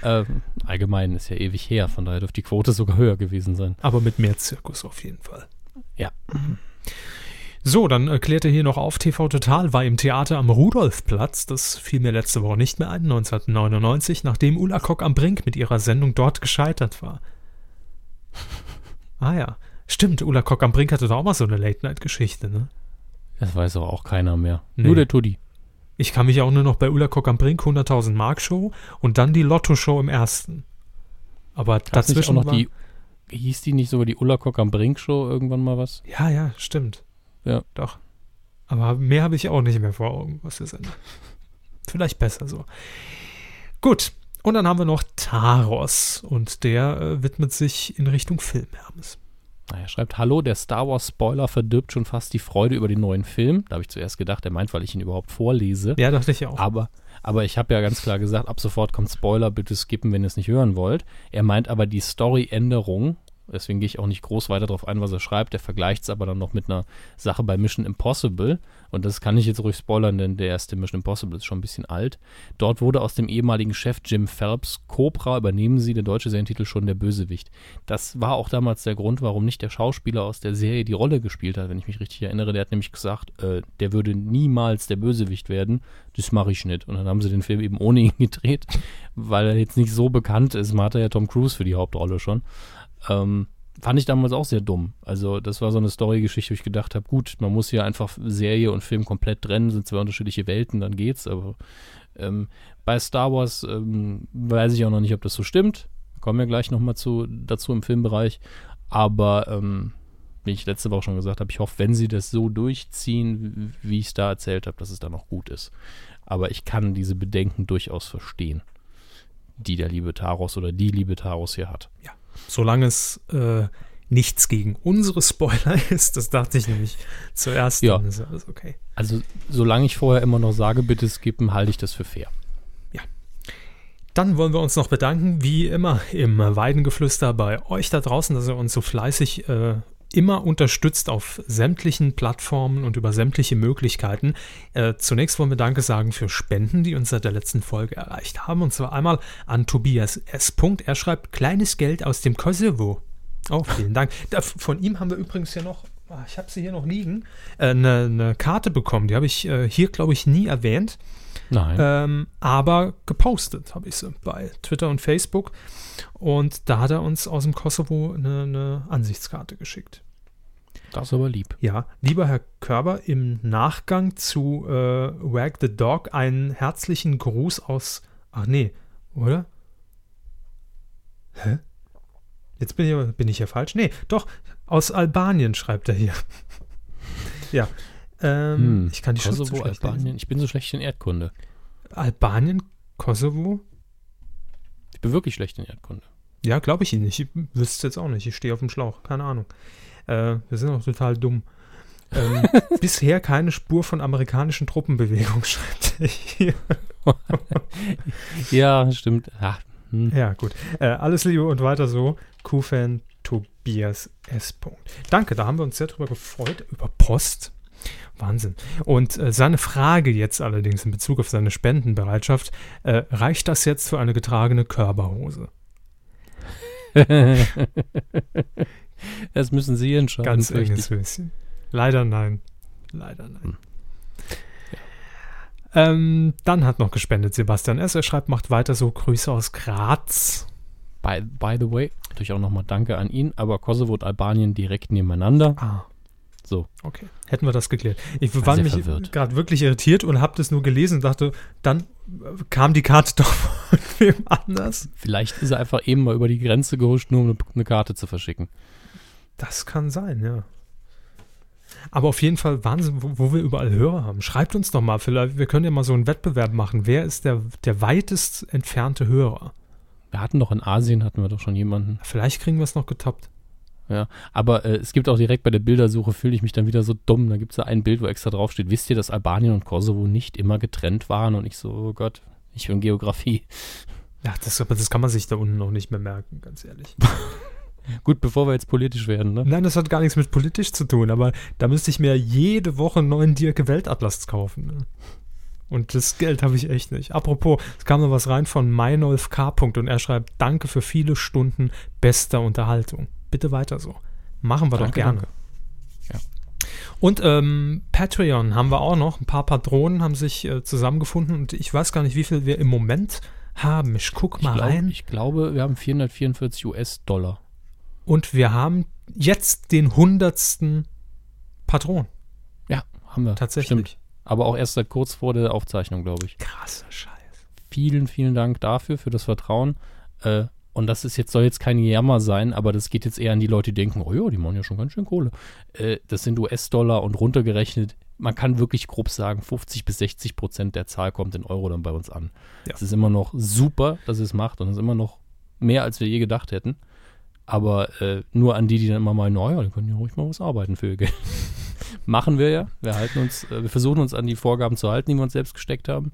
Ja. Äh, allgemein ist ja ewig her, von daher dürfte die Quote sogar höher gewesen sein. Aber mit mehr Zirkus auf jeden Fall. Ja. So, dann erklärt er hier noch auf, TV Total war im Theater am Rudolfplatz, das fiel mir letzte Woche nicht mehr ein, 1999, nachdem Ulla Kock am Brink mit ihrer Sendung dort gescheitert war. ah ja, stimmt, Ulla Kock am Brink hatte da auch mal so eine Late-Night-Geschichte, ne? Das weiß aber auch keiner mehr. Nee. Nur der Tuddi. Ich kann mich auch nur noch bei Ulla Kock am Brink 100.000 Mark Show und dann die Lotto Show im ersten. Aber Hat's dazwischen auch noch die hieß die nicht sogar die Ulla Kock am Brink Show irgendwann mal was? Ja, ja, stimmt. Ja. Doch. Aber mehr habe ich auch nicht mehr vor Augen, was wir sind. Vielleicht besser so. Gut. Und dann haben wir noch Taros und der äh, widmet sich in Richtung Film, Hermes. Er schreibt, hallo, der Star Wars Spoiler verdirbt schon fast die Freude über den neuen Film. Da habe ich zuerst gedacht, er meint, weil ich ihn überhaupt vorlese. Ja, dachte ich auch. Aber, aber ich habe ja ganz klar gesagt, ab sofort kommt Spoiler, bitte skippen, wenn ihr es nicht hören wollt. Er meint aber die Story-Änderung Deswegen gehe ich auch nicht groß weiter darauf ein, was er schreibt. Er vergleicht es aber dann noch mit einer Sache bei Mission Impossible. Und das kann ich jetzt ruhig spoilern, denn der erste Mission Impossible ist schon ein bisschen alt. Dort wurde aus dem ehemaligen Chef Jim Phelps Cobra, übernehmen Sie, der deutsche Serientitel, schon der Bösewicht. Das war auch damals der Grund, warum nicht der Schauspieler aus der Serie die Rolle gespielt hat, wenn ich mich richtig erinnere. Der hat nämlich gesagt, äh, der würde niemals der Bösewicht werden. Das mache ich nicht. Und dann haben sie den Film eben ohne ihn gedreht, weil er jetzt nicht so bekannt ist. Man hatte ja Tom Cruise für die Hauptrolle schon. Ähm, fand ich damals auch sehr dumm. Also das war so eine Story-Geschichte, wo ich gedacht habe, gut, man muss hier einfach Serie und Film komplett trennen, sind zwei unterschiedliche Welten, dann geht's. Aber ähm, bei Star Wars ähm, weiß ich auch noch nicht, ob das so stimmt. Kommen wir gleich nochmal zu, dazu im Filmbereich. Aber ähm, wie ich letzte Woche schon gesagt habe, ich hoffe, wenn sie das so durchziehen, wie ich es da erzählt habe, dass es dann auch gut ist. Aber ich kann diese Bedenken durchaus verstehen, die der liebe Taros oder die liebe Taros hier hat. Ja solange es äh, nichts gegen unsere Spoiler ist, das dachte ich nämlich zuerst, ja. ist alles okay. Also solange ich vorher immer noch sage, bitte skippen, halte ich das für fair. Ja. Dann wollen wir uns noch bedanken, wie immer im Weidengeflüster bei euch da draußen, dass ihr uns so fleißig äh, immer unterstützt auf sämtlichen Plattformen und über sämtliche Möglichkeiten. Äh, zunächst wollen wir Danke sagen für Spenden, die uns seit der letzten Folge erreicht haben. Und zwar einmal an Tobias S. Er schreibt kleines Geld aus dem Kosovo. Oh, vielen Dank. Da, von ihm haben wir übrigens ja noch, ah, ich habe sie hier noch liegen, eine, äh, eine Karte bekommen. Die habe ich äh, hier, glaube ich, nie erwähnt. Nein. Ähm, aber gepostet habe ich sie bei Twitter und Facebook. Und da hat er uns aus dem Kosovo eine, eine Ansichtskarte geschickt. Das ist aber lieb. Ja, lieber Herr Körber, im Nachgang zu äh, Wag the Dog einen herzlichen Gruß aus. Ach nee, oder? Hä? Jetzt bin ich, bin ich ja falsch. Nee, doch, aus Albanien schreibt er hier. ja. Ähm, hm, ich kann die Kosovo, Albanien. Ich bin so schlecht in Erdkunde. Albanien, Kosovo? Ich bin wirklich schlecht in Erdkunde. Ja, glaube ich Ihnen nicht. Ich wüsste es jetzt auch nicht. Ich stehe auf dem Schlauch. Keine Ahnung. Äh, wir sind auch total dumm. Ähm, bisher keine Spur von amerikanischen Truppenbewegungen, schreibt er hier. ja, stimmt. Ach, hm. Ja, gut. Äh, alles Liebe und weiter so. Q-Fan Tobias S. Danke, da haben wir uns sehr drüber gefreut. Über Post. Wahnsinn. Und äh, seine Frage jetzt allerdings in Bezug auf seine Spendenbereitschaft, äh, reicht das jetzt für eine getragene Körperhose? das müssen Sie entscheiden. Ganz enges bisschen. Leider nein. Leider nein. Hm. Ähm, dann hat noch gespendet Sebastian S. Er schreibt, macht weiter so Grüße aus Graz. By, by the way, natürlich auch nochmal Danke an ihn, aber Kosovo und Albanien direkt nebeneinander. Ah. So. Okay. Hätten wir das geklärt. Ich war, war nämlich gerade wirklich irritiert und habe das nur gelesen und dachte, dann kam die Karte doch von wem anders. Vielleicht ist er einfach eben mal über die Grenze gehuscht, nur um eine Karte zu verschicken. Das kann sein, ja. Aber auf jeden Fall Wahnsinn, wo, wo, wir überall Hörer haben. Schreibt uns doch mal, vielleicht, wir können ja mal so einen Wettbewerb machen. Wer ist der, der weitest entfernte Hörer? Wir hatten doch in Asien, hatten wir doch schon jemanden. Vielleicht kriegen wir es noch getoppt. Ja, aber äh, es gibt auch direkt bei der Bildersuche, fühle ich mich dann wieder so dumm. Da gibt es da ein Bild, wo extra draufsteht, wisst ihr, dass Albanien und Kosovo nicht immer getrennt waren? Und ich so, oh Gott, ich bin Geografie. Ja, das, das kann man sich da unten noch nicht mehr merken, ganz ehrlich. Gut, bevor wir jetzt politisch werden, ne? Nein, das hat gar nichts mit politisch zu tun, aber da müsste ich mir jede Woche einen neuen Dirke Weltatlas kaufen. Ne? Und das Geld habe ich echt nicht. Apropos, es kam noch was rein von Meinolf K. und er schreibt, danke für viele Stunden bester Unterhaltung. Bitte weiter so. Machen wir danke, doch gerne. Danke. Ja. Und ähm, Patreon haben wir auch noch. Ein paar Patronen haben sich äh, zusammengefunden und ich weiß gar nicht, wie viel wir im Moment haben. Ich guck mal ich glaub, rein. Ich glaube, wir haben 444 US-Dollar. Und wir haben jetzt den hundertsten Patron. Ja, haben wir. Tatsächlich. Stimmt. Aber auch erst seit kurz vor der Aufzeichnung, glaube ich. Krasser Scheiß. Vielen, vielen Dank dafür, für das Vertrauen. Äh, und das ist jetzt, soll jetzt kein Jammer sein, aber das geht jetzt eher an die Leute, die denken, oh ja, die machen ja schon ganz schön Kohle. Äh, das sind US-Dollar und runtergerechnet, man kann wirklich grob sagen, 50 bis 60 Prozent der Zahl kommt in Euro dann bei uns an. Es ja. ist immer noch super, dass es macht und es ist immer noch mehr, als wir je gedacht hätten. Aber äh, nur an die, die dann immer meinen, naja, die können ja ruhig mal was arbeiten für ihr Geld. Machen wir ja. Wir halten uns, äh, wir versuchen uns an die Vorgaben zu halten, die wir uns selbst gesteckt haben.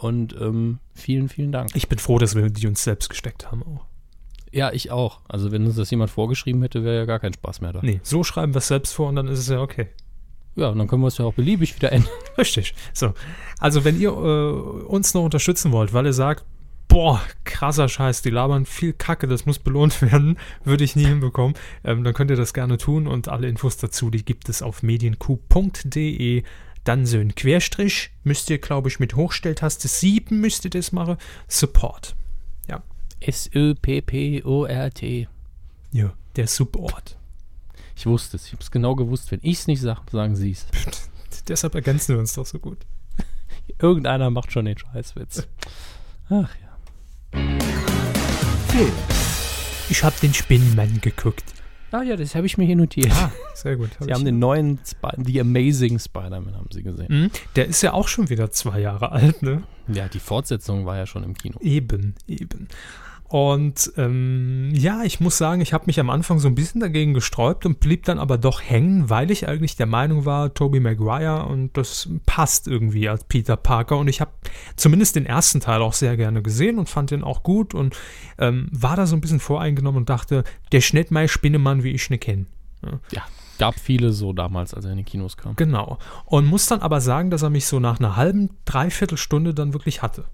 Und ähm, vielen, vielen Dank. Ich bin froh, dass wir die uns selbst gesteckt haben auch. Ja, ich auch. Also wenn uns das jemand vorgeschrieben hätte, wäre ja gar kein Spaß mehr da. Nee, so schreiben wir es selbst vor und dann ist es ja okay. Ja, und dann können wir es ja auch beliebig wieder ändern. Richtig. So. Also wenn ihr äh, uns noch unterstützen wollt, weil ihr sagt, boah, krasser Scheiß, die labern viel Kacke, das muss belohnt werden, würde ich nie hinbekommen, ähm, dann könnt ihr das gerne tun und alle Infos dazu, die gibt es auf medienq.de. Dann so ein Querstrich, müsst ihr, glaube ich, mit Hochstelltaste 7 müsst ihr das machen. Support. Ja. S-Ö-P-P-O-R-T. Ja, der Support. Ich wusste es. Ich habe es genau gewusst. Wenn ich es nicht sage, sagen Sie es. Deshalb ergänzen wir uns doch so gut. Irgendeiner macht schon den Scheißwitz. Ach ja. Film. Ich habe den Spinnenmann geguckt. Ah ja, das habe ich mir hier notiert. Ah, sehr gut. Hab sie haben den neuen Sp The Amazing Spider-Man, haben sie gesehen. Mhm, der ist ja auch schon wieder zwei Jahre alt, ne? Ja, die Fortsetzung war ja schon im Kino. Eben, eben. Und ähm, ja, ich muss sagen, ich habe mich am Anfang so ein bisschen dagegen gesträubt und blieb dann aber doch hängen, weil ich eigentlich der Meinung war, Tobey Maguire und das passt irgendwie als Peter Parker. Und ich habe zumindest den ersten Teil auch sehr gerne gesehen und fand den auch gut und ähm, war da so ein bisschen voreingenommen und dachte, der Schnitt mein Spinnemann, wie ich ne kenne. Ja. ja. Gab viele so damals, als er in die Kinos kam. Genau. Und muss dann aber sagen, dass er mich so nach einer halben, dreiviertel Stunde dann wirklich hatte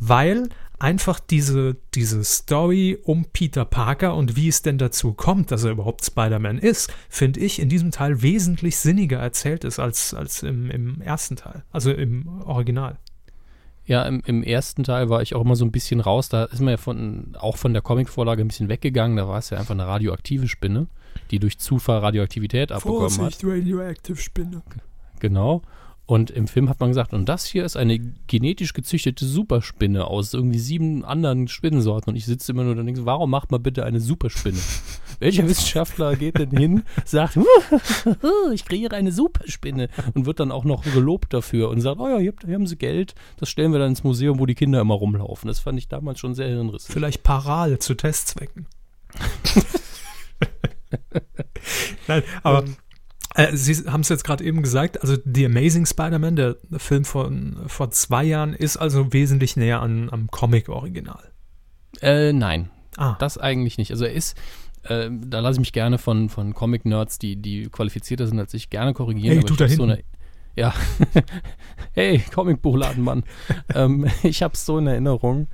weil einfach diese, diese Story um Peter Parker und wie es denn dazu kommt, dass er überhaupt Spider-Man ist, finde ich in diesem Teil wesentlich sinniger erzählt ist als, als im, im ersten Teil, also im Original. Ja, im, im, ersten Teil war ich auch immer so ein bisschen raus. Da ist man ja von, auch von der Comicvorlage ein bisschen weggegangen. Da war es ja einfach eine radioaktive Spinne, die durch Zufall Radioaktivität abbekommen Vorsicht, hat. Radioactive Spinne. Genau. Und im Film hat man gesagt, und das hier ist eine genetisch gezüchtete Superspinne aus irgendwie sieben anderen Spinnensorten. Und ich sitze immer nur da und denke, warum macht man bitte eine Superspinne? Welcher Wissenschaftler geht denn hin, sagt, ich kreiere eine Superspinne und wird dann auch noch gelobt dafür und sagt, oh ja, hier, haben sie Geld, das stellen wir dann ins Museum, wo die Kinder immer rumlaufen. Das fand ich damals schon sehr hirnrissig. Vielleicht paral zu Testzwecken. Nein, aber ähm, äh, Sie haben es jetzt gerade eben gesagt, also The Amazing Spider-Man, der Film von vor zwei Jahren, ist also wesentlich näher an, am Comic-Original. Äh, nein. Ah. Das eigentlich nicht. Also er ist, äh, da lasse ich mich gerne von, von Comic-Nerds, die, die qualifizierter sind als ich, gerne korrigieren. Hey, du da so eine, Ja. hey, Comicbuchladenmann. ähm, ich habe es so in Erinnerung,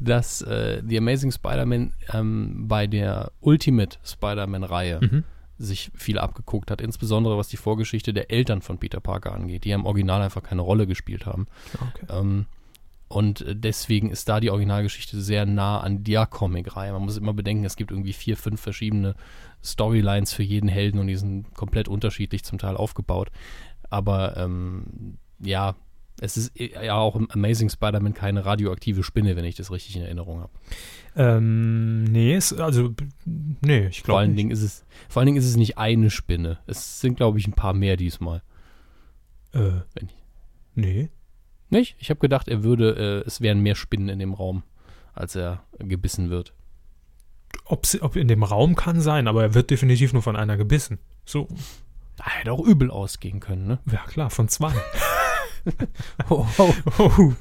dass äh, The Amazing Spider-Man ähm, bei der Ultimate Spider-Man-Reihe mhm sich viel abgeguckt hat, insbesondere was die Vorgeschichte der Eltern von Peter Parker angeht, die ja im Original einfach keine Rolle gespielt haben. Okay. Ähm, und deswegen ist da die Originalgeschichte sehr nah an der Comic-Reihe. Man muss immer bedenken, es gibt irgendwie vier, fünf verschiedene Storylines für jeden Helden und die sind komplett unterschiedlich zum Teil aufgebaut. Aber ähm, ja, es ist ja auch im Amazing Spider-Man keine radioaktive Spinne, wenn ich das richtig in Erinnerung habe. Ähm, nee, es, also, nee, ich glaube vor allen Dingen ist es Vor allen Dingen ist es nicht eine Spinne. Es sind, glaube ich, ein paar mehr diesmal. Äh, wenn ich, nee. Nicht? Ich habe gedacht, er würde, äh, es wären mehr Spinnen in dem Raum, als er gebissen wird. Ob, ob in dem Raum kann sein, aber er wird definitiv nur von einer gebissen. So. Da hätte auch übel ausgehen können, ne? Ja, klar, von zwei. oh, oh. Oh.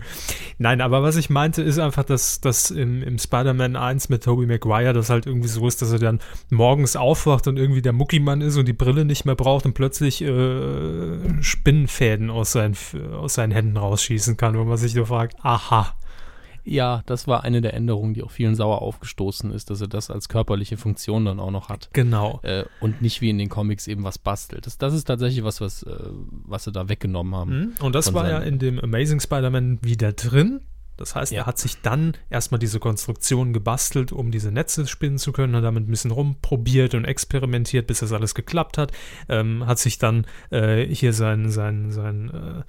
Nein, aber was ich meinte, ist einfach, dass, dass im, im Spider-Man 1 mit Tobey Maguire das halt irgendwie so ist, dass er dann morgens aufwacht und irgendwie der Muckimann ist und die Brille nicht mehr braucht und plötzlich äh, Spinnenfäden aus seinen, aus seinen Händen rausschießen kann, wo man sich so fragt, aha, ja, das war eine der Änderungen, die auch vielen sauer aufgestoßen ist, dass er das als körperliche Funktion dann auch noch hat. Genau. Äh, und nicht wie in den Comics eben was bastelt. Das, das ist tatsächlich was, was, äh, was sie da weggenommen haben. Mhm. Und das war ja in dem Amazing Spider-Man wieder drin. Das heißt, ja. er hat sich dann erstmal diese Konstruktion gebastelt, um diese Netze spinnen zu können, hat damit ein bisschen rumprobiert und experimentiert, bis das alles geklappt hat. Ähm, hat sich dann äh, hier sein, sein, sein äh,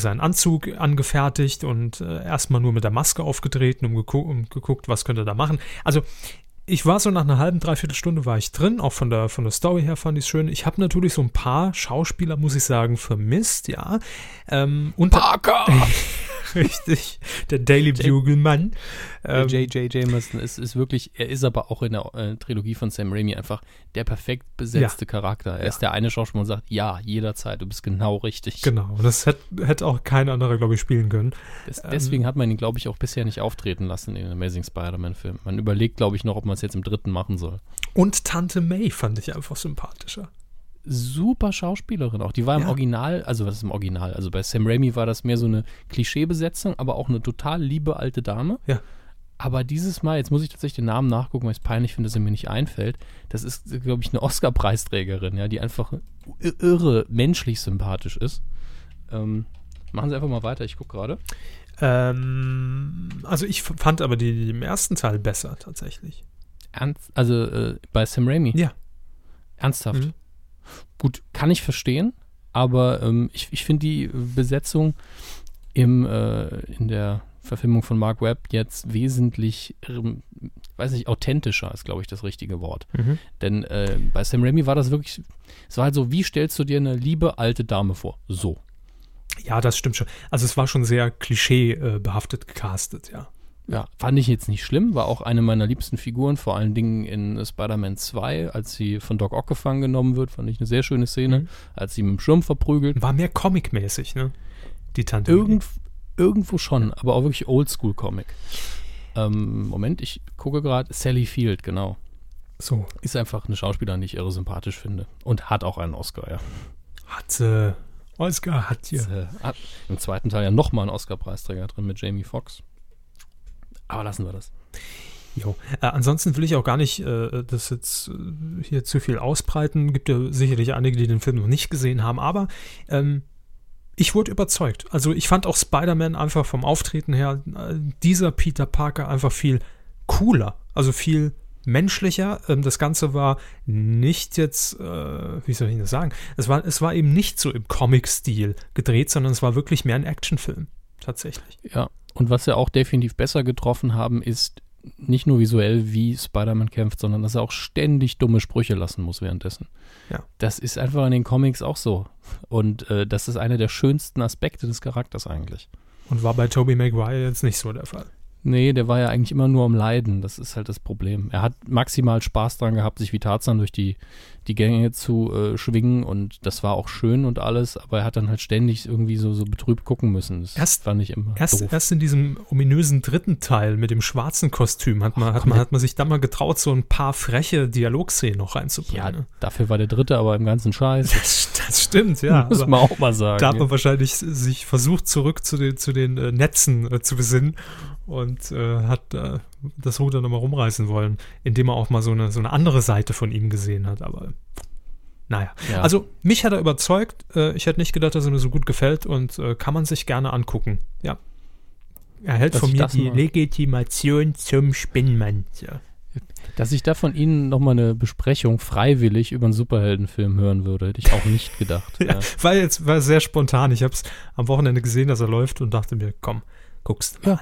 seinen Anzug angefertigt und äh, erstmal nur mit der Maske aufgetreten und, gegu und geguckt, was könnte er da machen. Also ich war so nach einer halben, dreiviertel Stunde war ich drin, auch von der, von der Story her fand ich es schön. Ich habe natürlich so ein paar Schauspieler, muss ich sagen, vermisst, ja. Ähm, Parker! Richtig, der Daily Bugle-Mann. Ähm, J.J. Jameson ist, ist wirklich, er ist aber auch in der äh, Trilogie von Sam Raimi einfach der perfekt besetzte ja. Charakter. Er ja. ist der eine Schauspieler und sagt, ja, jederzeit, du bist genau richtig. Genau, und das hätte hätt auch kein anderer, glaube ich, spielen können. Das, deswegen ähm, hat man ihn, glaube ich, auch bisher nicht auftreten lassen in den Amazing Spider-Man-Film. Man überlegt, glaube ich, noch, ob man es jetzt im dritten machen soll. Und Tante May fand ich einfach sympathischer super Schauspielerin auch. Die war im ja. Original, also was ist im Original? Also bei Sam Raimi war das mehr so eine Klischeebesetzung, aber auch eine total liebe alte Dame. Ja. Aber dieses Mal, jetzt muss ich tatsächlich den Namen nachgucken, weil ich es peinlich finde, dass er mir nicht einfällt. Das ist, glaube ich, eine Oscar-Preisträgerin, ja, die einfach irre menschlich sympathisch ist. Ähm, machen Sie einfach mal weiter, ich gucke gerade. Ähm, also ich fand aber die, die, im ersten Teil besser tatsächlich. Ernst, also äh, bei Sam Raimi? Ja. Ernsthaft? Mhm. Gut, kann ich verstehen, aber ähm, ich, ich finde die Besetzung im, äh, in der Verfilmung von Mark Webb jetzt wesentlich, ähm, weiß nicht, authentischer ist, glaube ich, das richtige Wort. Mhm. Denn äh, bei Sam Raimi war das wirklich, es war halt so, wie stellst du dir eine liebe alte Dame vor? So. Ja, das stimmt schon. Also es war schon sehr klischeebehaftet gecastet, ja. Ja, fand ich jetzt nicht schlimm, war auch eine meiner liebsten Figuren, vor allen Dingen in Spider-Man 2, als sie von Doc Ock gefangen genommen wird, fand ich eine sehr schöne Szene, mhm. als sie mit dem Schirm verprügelt. War mehr Comic-mäßig, ne? Die Tante. Irgend, irgendwo schon, aber auch wirklich Oldschool-Comic. Ähm, Moment, ich gucke gerade, Sally Field, genau. So. Ist einfach eine Schauspielerin, die ich irre sympathisch finde. Und hat auch einen Oscar, ja. Hat sie. Oscar hat sie. Hat Im zweiten Teil ja nochmal einen Oscar-Preisträger drin mit Jamie Foxx. Aber lassen wir das. Jo. Äh, ansonsten will ich auch gar nicht äh, das jetzt äh, hier zu viel ausbreiten. Gibt ja sicherlich einige, die den Film noch nicht gesehen haben, aber ähm, ich wurde überzeugt. Also ich fand auch Spider-Man einfach vom Auftreten her, äh, dieser Peter Parker einfach viel cooler. Also viel menschlicher. Ähm, das Ganze war nicht jetzt, äh, wie soll ich das sagen? Es war, es war eben nicht so im Comic-Stil gedreht, sondern es war wirklich mehr ein Actionfilm. Tatsächlich. Ja, und was sie auch definitiv besser getroffen haben, ist nicht nur visuell, wie Spider-Man kämpft, sondern dass er auch ständig dumme Sprüche lassen muss währenddessen. Ja. Das ist einfach in den Comics auch so. Und äh, das ist einer der schönsten Aspekte des Charakters eigentlich. Und war bei Tobey Maguire jetzt nicht so der Fall. Nee, der war ja eigentlich immer nur am Leiden. Das ist halt das Problem. Er hat maximal Spaß dran gehabt, sich wie Tarzan durch die, die Gänge zu äh, schwingen und das war auch schön und alles, aber er hat dann halt ständig irgendwie so, so betrübt gucken müssen. Das erst, fand ich immer erst, doof. erst in diesem ominösen dritten Teil mit dem schwarzen Kostüm hat man, Ach, hat, man, hat man sich dann mal getraut, so ein paar freche Dialogszenen noch reinzubringen. Ja, dafür war der dritte aber im ganzen Scheiß. Das, das stimmt, ja. Muss man auch mal sagen. Da hat man wahrscheinlich sich versucht, zurück zu den, zu den äh, Netzen äh, zu besinnen und äh, hat äh, das Ruder nochmal rumreißen wollen, indem er auch mal so eine, so eine andere Seite von ihm gesehen hat. Aber naja. Ja. Also mich hat er überzeugt. Äh, ich hätte nicht gedacht, dass er mir so gut gefällt und äh, kann man sich gerne angucken. Ja. Er hält von mir die Legitimation zum Spinnmann. Ja. Dass ich da von Ihnen nochmal eine Besprechung freiwillig über einen Superheldenfilm hören würde, hätte ich auch nicht gedacht. ja, ja. War jetzt war sehr spontan. Ich habe es am Wochenende gesehen, dass er läuft und dachte mir, komm, guckst du ja.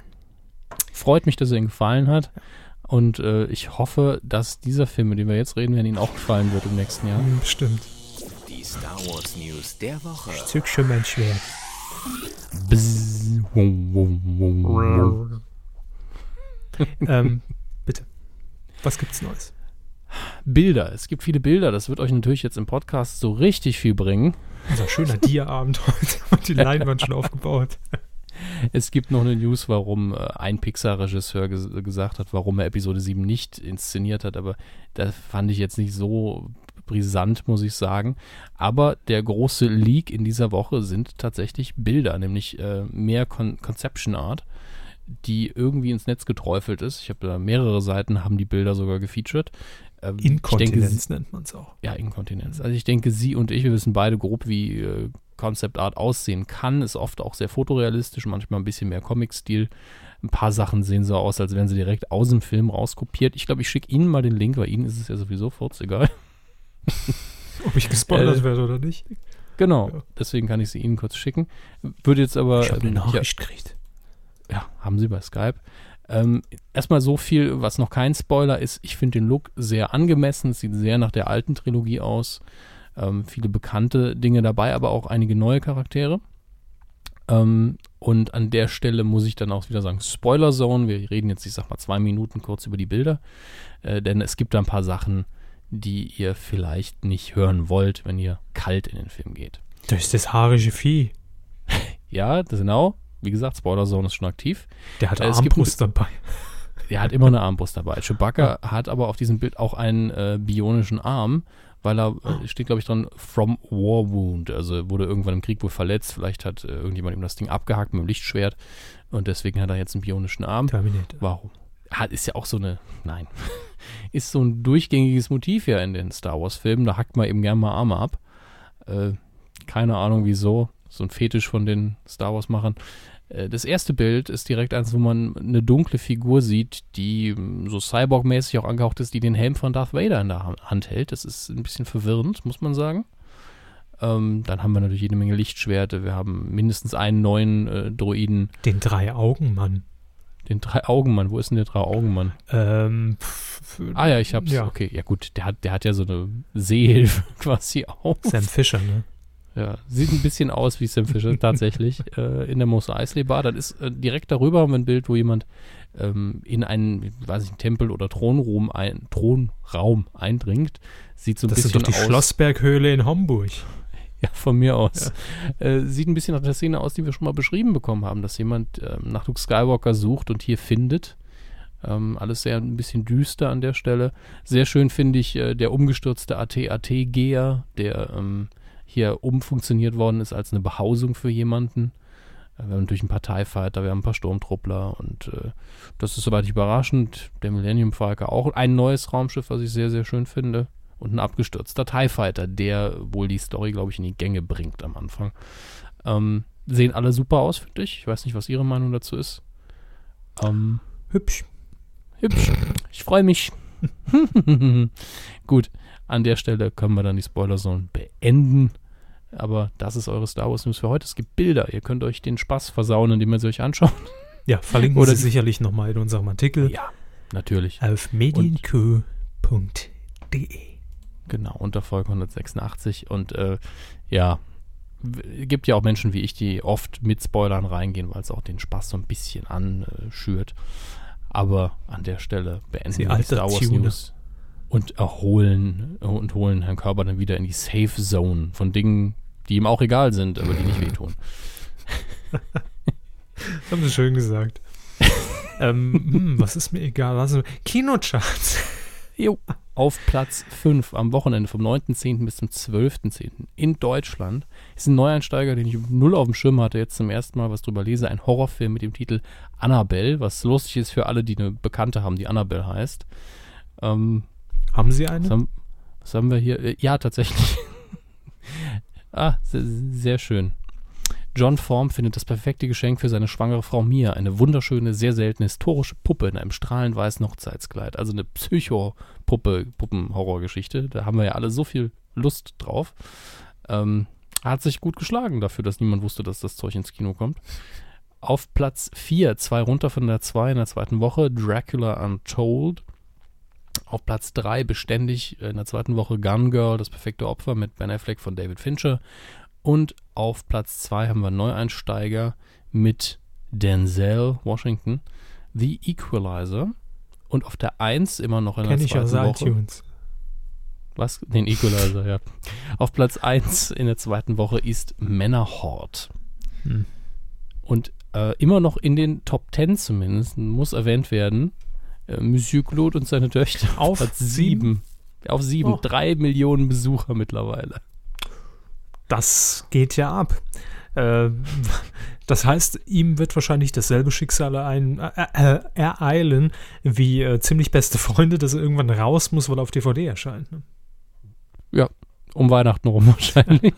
Freut mich, dass er Ihnen gefallen hat. Und äh, ich hoffe, dass dieser Film, mit dem wir jetzt reden werden, Ihnen auch gefallen wird im nächsten Jahr. Bestimmt. Die Star Wars News der Woche. Ich zück schon mein Schwert. ähm, bitte. Was gibt's Neues? Bilder. Es gibt viele Bilder. Das wird euch natürlich jetzt im Podcast so richtig viel bringen. Unser schöner Dia-Abend heute. Und die Leinwand schon aufgebaut. Es gibt noch eine News, warum äh, ein Pixar-Regisseur ges gesagt hat, warum er Episode 7 nicht inszeniert hat, aber das fand ich jetzt nicht so brisant, muss ich sagen. Aber der große Leak in dieser Woche sind tatsächlich Bilder, nämlich äh, mehr Con Conception Art, die irgendwie ins Netz geträufelt ist. Ich habe da mehrere Seiten, haben die Bilder sogar gefeatured. Ähm, Inkontinenz denke, nennt man es auch. Ja, Inkontinenz. Also ich denke, Sie und ich, wir wissen beide grob, wie äh, Concept Art aussehen kann. Ist oft auch sehr fotorealistisch, manchmal ein bisschen mehr Comic-Stil. Ein paar Sachen sehen so aus, als wären sie direkt aus dem Film rauskopiert. Ich glaube, ich schicke Ihnen mal den Link, weil Ihnen ist es ja sowieso furz egal. Ob ich gespoilert äh, werde oder nicht. Genau, ja. deswegen kann ich sie Ihnen kurz schicken. Würde jetzt aber. Ich habe eine Nachricht ja, gekriegt. Ja, haben Sie bei Skype. Ähm, erstmal so viel, was noch kein Spoiler ist. Ich finde den Look sehr angemessen. Es sieht sehr nach der alten Trilogie aus. Ähm, viele bekannte Dinge dabei, aber auch einige neue Charaktere. Ähm, und an der Stelle muss ich dann auch wieder sagen, Spoiler Zone. Wir reden jetzt, ich sag mal, zwei Minuten kurz über die Bilder. Äh, denn es gibt da ein paar Sachen, die ihr vielleicht nicht hören wollt, wenn ihr kalt in den Film geht. Das ist das haarische Vieh. ja, das genau. Wie gesagt, Spoiler Zone ist schon aktiv. Der hat äh, Armbrust dabei. Der hat immer eine Armbrust dabei. Chewbacca hat aber auf diesem Bild auch einen äh, bionischen Arm, weil er, äh, steht glaube ich dran, from war wound. Also wurde irgendwann im Krieg wohl verletzt. Vielleicht hat äh, irgendjemand ihm das Ding abgehakt mit dem Lichtschwert und deswegen hat er jetzt einen bionischen Arm. Terminator. Warum? Hat, ist ja auch so eine, nein, ist so ein durchgängiges Motiv ja in den Star Wars Filmen. Da hackt man eben gerne mal Arme ab. Äh, keine Ahnung wieso. So ein Fetisch von den Star Wars Machern. Äh, das erste Bild ist direkt eins, wo man eine dunkle Figur sieht, die hm, so Cyborg-mäßig auch angehaucht ist, die den Helm von Darth Vader in der Hand hält. Das ist ein bisschen verwirrend, muss man sagen. Ähm, dann haben wir natürlich jede Menge Lichtschwerte. Wir haben mindestens einen neuen äh, Droiden. Den Drei-Augen-Mann. Den Drei-Augen-Mann. Wo ist denn der Drei-Augen-Mann? Ähm, ah ja, ich hab's. Ja. Okay, ja gut. Der hat, der hat ja so eine Sehhilfe quasi auch. Sam Fischer, ne? Ja, sieht ein bisschen aus wie Sam Fisher tatsächlich äh, in der Mos Eisley Bar. Dann ist äh, direkt darüber haben wir ein Bild, wo jemand ähm, in einen, weiß ich, Tempel oder Thronraum, ein, Thronraum eindringt. Sieht so ein das bisschen aus. Das ist doch die Schlossberghöhle in Homburg. Ja, von mir aus. Ja. Äh, sieht ein bisschen nach der Szene aus, die wir schon mal beschrieben bekommen haben, dass jemand äh, nach Luke Skywalker sucht und hier findet. Ähm, alles sehr ein bisschen düster an der Stelle. Sehr schön finde ich äh, der umgestürzte AT-AT-Geher, der ähm, hier umfunktioniert worden ist als eine Behausung für jemanden. Äh, wir haben natürlich ein paar TIE Fighter, wir haben ein paar Sturmtruppler und äh, das ist soweit überraschend. Der Millennium Falcon auch ein neues Raumschiff, was ich sehr, sehr schön finde. Und ein abgestürzter TIE Fighter, der wohl die Story, glaube ich, in die Gänge bringt am Anfang. Ähm, sehen alle super aus, finde ich. Ich weiß nicht, was Ihre Meinung dazu ist. Ähm, hübsch. Hübsch. Ich freue mich. Gut, an der Stelle können wir dann die Spoiler-Zone beenden. Aber das ist eure Star Wars News für heute. Es gibt Bilder. Ihr könnt euch den Spaß versauen, indem ihr sie euch anschaut. Ja, verlinken Oder Sie sicherlich nochmal in unserem Artikel. Ja, natürlich. Auf medienkö.de. Genau, unter Folge 186. Und äh, ja, gibt ja auch Menschen wie ich, die oft mit Spoilern reingehen, weil es auch den Spaß so ein bisschen anschürt. Aber an der Stelle beenden wir die Star Wars News und erholen und holen Herrn Körber dann wieder in die Safe Zone von Dingen, die ihm auch egal sind, aber die nicht wehtun. Haben Sie schön gesagt. ähm, hm, was ist mir egal? Also, Kinocharts. Jo. Auf Platz 5 am Wochenende vom 9.10. bis zum 12.10. in Deutschland ist ein Neueinsteiger, den ich null auf dem Schirm hatte, jetzt zum ersten Mal was drüber lese. Ein Horrorfilm mit dem Titel Annabelle, was lustig ist für alle, die eine Bekannte haben, die Annabelle heißt. Ähm, haben Sie eine? Was haben, was haben wir hier? Äh, ja, tatsächlich. ah, sehr, sehr schön. John Form findet das perfekte Geschenk für seine schwangere Frau Mia, eine wunderschöne, sehr seltene historische Puppe in einem strahlend weißen Hochzeitskleid. Also eine Psycho-Puppe, Puppen-Horrorgeschichte. Da haben wir ja alle so viel Lust drauf. Ähm, hat sich gut geschlagen dafür, dass niemand wusste, dass das Zeug ins Kino kommt. Auf Platz 4, zwei runter von der 2 in der zweiten Woche, Dracula Untold. Auf Platz 3 beständig in der zweiten Woche Gun Girl, das perfekte Opfer mit Ben Affleck von David Fincher. Und auf Platz 2 haben wir Neueinsteiger mit Denzel Washington, The Equalizer. Und auf der 1 immer noch in der Kenn zweiten ich aus Woche. iTunes. Was? Den Equalizer, ja. Auf Platz 1 in der zweiten Woche ist Männerhort. Hm. Und äh, immer noch in den Top 10 zumindest, muss erwähnt werden, äh, Monsieur Claude und seine Töchter. Auf Platz 7. Auf 7. Oh. Drei Millionen Besucher mittlerweile das geht ja ab. Äh, das heißt, ihm wird wahrscheinlich dasselbe Schicksal ein, äh, äh, ereilen wie ziemlich beste Freunde, dass er irgendwann raus muss, weil er auf DVD erscheint. Ne? Ja, um Weihnachten rum wahrscheinlich.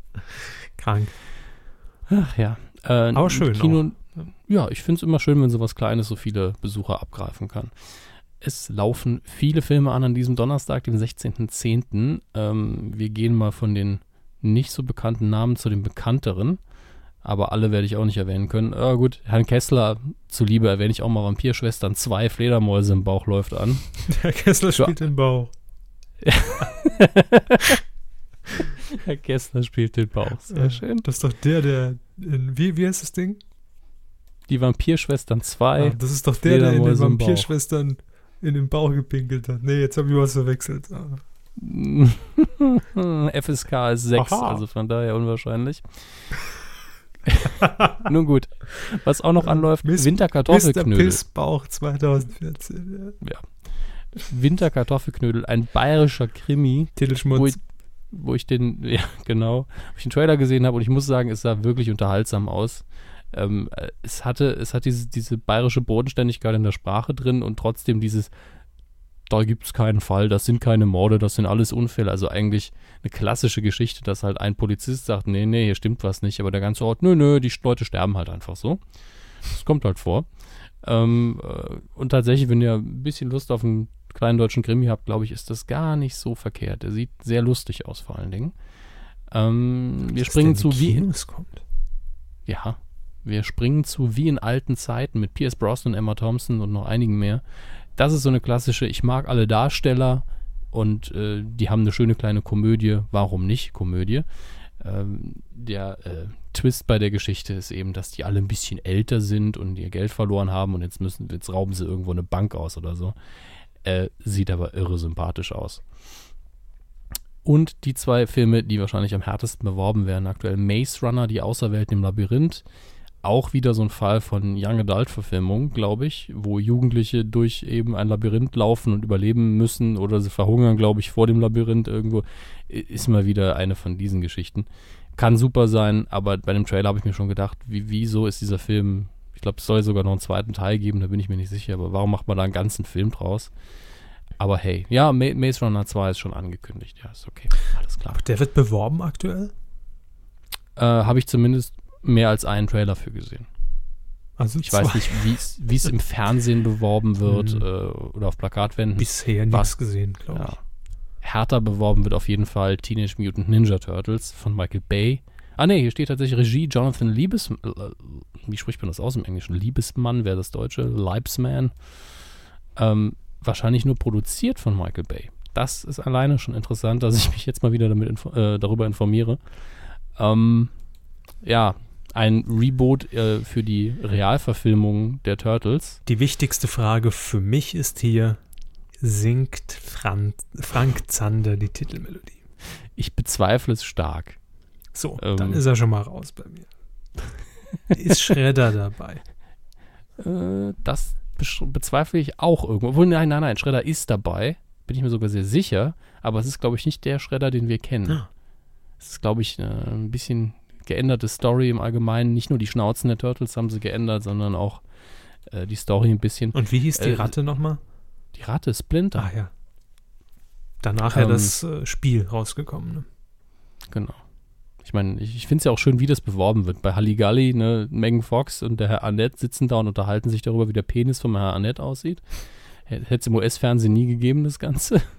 Krank. Ach ja. Aber schön. Kino, ja, ich finde es immer schön, wenn sowas Kleines so viele Besucher abgreifen kann. Es laufen viele Filme an an diesem Donnerstag, dem 16.10. Ähm, wir gehen mal von den nicht so bekannten Namen zu den bekannteren. Aber alle werde ich auch nicht erwähnen können. Äh, gut, Herrn Kessler zuliebe erwähne ich auch mal Vampirschwestern. Zwei Fledermäuse im Bauch läuft an. Herr Kessler spielt den Bauch. Herr Kessler spielt den Bauch. Sehr schön. Das ist doch der, der. In, wie, wie heißt das Ding? Die Vampirschwestern 2. Ah, das ist doch der, der in den Vampirschwestern in den Bauch gepinkelt hat. Nee, jetzt habe ich was verwechselt. Ah. FSK ist 6, Aha. also von daher unwahrscheinlich. Nun gut. Was auch noch anläuft, Miss, Winterkartoffelknödel. Mr. Pissbauch 2014. Ja. ja. Winterkartoffelknödel, ein bayerischer Krimi. Titelschmutz. Wo ich, wo ich den, ja, genau, wo ich den Trailer gesehen habe und ich muss sagen, es sah wirklich unterhaltsam aus. Ähm, es hatte, es hat diese, diese bayerische Bodenständigkeit in der Sprache drin und trotzdem dieses da gibt es keinen Fall, das sind keine Morde, das sind alles Unfälle. Also eigentlich eine klassische Geschichte, dass halt ein Polizist sagt, nee, nee, hier stimmt was nicht, aber der ganze Ort, nö, nö, die Leute sterben halt einfach so. Das kommt halt vor. Ähm, äh, und tatsächlich, wenn ihr ein bisschen Lust auf einen kleinen deutschen Krimi habt, glaube ich, ist das gar nicht so verkehrt. Der sieht sehr lustig aus, vor allen Dingen. Ähm, wir springen zu wie. In, kommt. Ja, wir springen zu wie in alten Zeiten mit Pierce Brosnan, Emma Thompson und noch einigen mehr das ist so eine klassische, ich mag alle Darsteller und äh, die haben eine schöne kleine Komödie. Warum nicht Komödie? Ähm, der äh, Twist bei der Geschichte ist eben, dass die alle ein bisschen älter sind und ihr Geld verloren haben und jetzt müssen, jetzt rauben sie irgendwo eine Bank aus oder so. Äh, sieht aber irre sympathisch aus. Und die zwei Filme, die wahrscheinlich am härtesten beworben werden aktuell, Maze Runner, die Außerwelt im Labyrinth, auch wieder so ein Fall von Young Adult Verfilmung, glaube ich, wo Jugendliche durch eben ein Labyrinth laufen und überleben müssen oder sie verhungern, glaube ich, vor dem Labyrinth irgendwo. Ist mal wieder eine von diesen Geschichten. Kann super sein, aber bei dem Trailer habe ich mir schon gedacht, wie, wieso ist dieser Film, ich glaube, es soll sogar noch einen zweiten Teil geben, da bin ich mir nicht sicher, aber warum macht man da einen ganzen Film draus? Aber hey, ja, Maze Runner 2 ist schon angekündigt, ja, ist okay, alles klar. Der wird beworben aktuell? Äh, habe ich zumindest mehr als einen Trailer für gesehen. Also Ich weiß zwei. nicht, wie es im Fernsehen beworben wird Mhm. äh, oder auf Plakatwänden. Bisher Was? nichts gesehen, glaube Ja. Härter beworben wird auf jeden Fall Teenage Mutant Ninja Turtles von Michael Bay. Ah ne, hier steht tatsächlich Regie Jonathan Liebes... Äh, wie spricht man das aus im Englischen? Liebesmann wäre das Deutsche. Leibsman. Ähm, wahrscheinlich nur produziert von Michael Bay. Das ist alleine schon interessant, dass ich mich jetzt mal wieder damit äh, darüber informiere. Ähm, ja, ein Reboot äh, für die Realverfilmung der Turtles. Die wichtigste Frage für mich ist hier, singt Fran Frank Zander die Titelmelodie? Ich bezweifle es stark. So, Ähm. dann ist er schon mal raus bei mir. ist Schredder dabei? Äh, das bezweifle ich auch irgendwo. Obwohl, nein, nein, nein, Schredder ist dabei. Bin ich mir sogar sehr sicher. Aber es ist, glaube ich, nicht der Schredder, den wir kennen. Ah. Es ist, glaube ich, äh, ein bisschen geänderte Story im Allgemeinen. Nicht nur die Schnauzen der Turtles haben sie geändert, sondern auch äh, die Story ein bisschen. Und wie hieß die Äh, Ratte nochmal? Die Ratte Splinter. Ah ja. Danach ja Ähm. das äh, Spiel rausgekommen. Ne? Genau. Ich meine, ich, ich finde es ja auch schön, wie das beworben wird. Bei Halligalli, ne, Megan Fox und der Herr Annette sitzen da und unterhalten sich darüber, wie der Penis vom Herrn Annette aussieht. Hätte es im US-Fernsehen nie gegeben, das Ganze.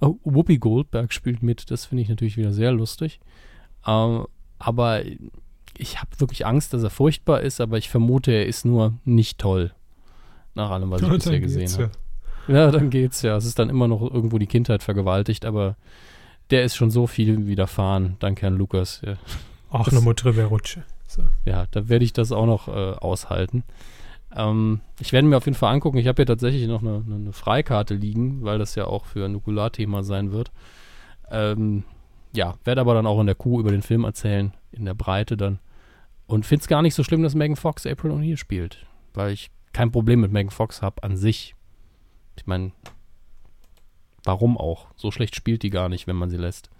Oh, Whoopi Goldberg spielt mit, das finde ich natürlich wieder sehr lustig. Ähm, aber ich habe wirklich Angst, dass er furchtbar ist, aber ich vermute, er ist nur nicht toll. Nach allem, was ich Und bisher gesehen habe. Ja, dann geht's ja. Es ist dann immer noch irgendwo die Kindheit vergewaltigt, aber der ist schon so viel widerfahren, dank Herrn Lukas. Ja, Auch eine Mutreverutsche. So. ja da werde ich das auch noch äh, aushalten. Ähm, ich werde mir auf jeden Fall angucken. Ich habe hier tatsächlich noch eine, eine, eine Freikarte liegen, weil das ja auch für ein Nukularthema sein wird. Ähm, ja, werde aber dann auch in der Kuh über den Film erzählen, in der Breite dann. Und finde es gar nicht so schlimm, dass Megan Fox April O'Neil spielt, weil ich kein Problem mit Megan Fox habe an sich. Ich meine, warum auch? So schlecht spielt die gar nicht, wenn man sie lässt.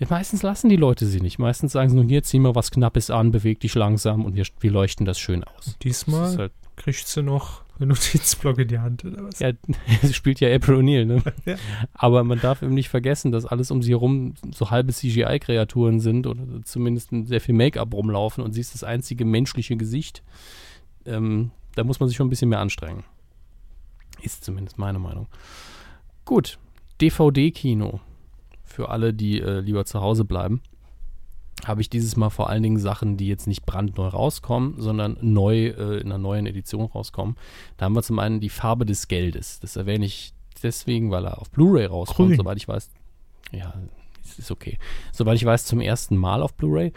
Denn meistens lassen die Leute sie nicht. Meistens sagen sie nur, hier, zieh mal was Knappes an, beweg dich langsam und wir, wir leuchten das schön aus. Diesmal halt, kriegst du noch Notizblock in die Hand oder was? ja, sie spielt ja April O'Neil, ne? Ja. Aber man darf eben nicht vergessen, dass alles um sie herum so halbe CGI-Kreaturen sind oder zumindest sehr viel Make-up rumlaufen und sie ist das einzige menschliche Gesicht. Ähm, da muss man sich schon ein bisschen mehr anstrengen. Ist zumindest meine Meinung. Gut, DVD-Kino. Für alle, die äh, lieber zu Hause bleiben, habe ich dieses Mal vor allen Dingen Sachen, die jetzt nicht brandneu rauskommen, sondern neu äh, in einer neuen Edition rauskommen. Da haben wir zum einen die Farbe des Geldes. Das erwähne ich deswegen, weil er auf Blu-ray rauskommt, Grün. soweit ich weiß. Ja, ist okay. Soweit ich weiß, zum ersten Mal auf Blu-ray.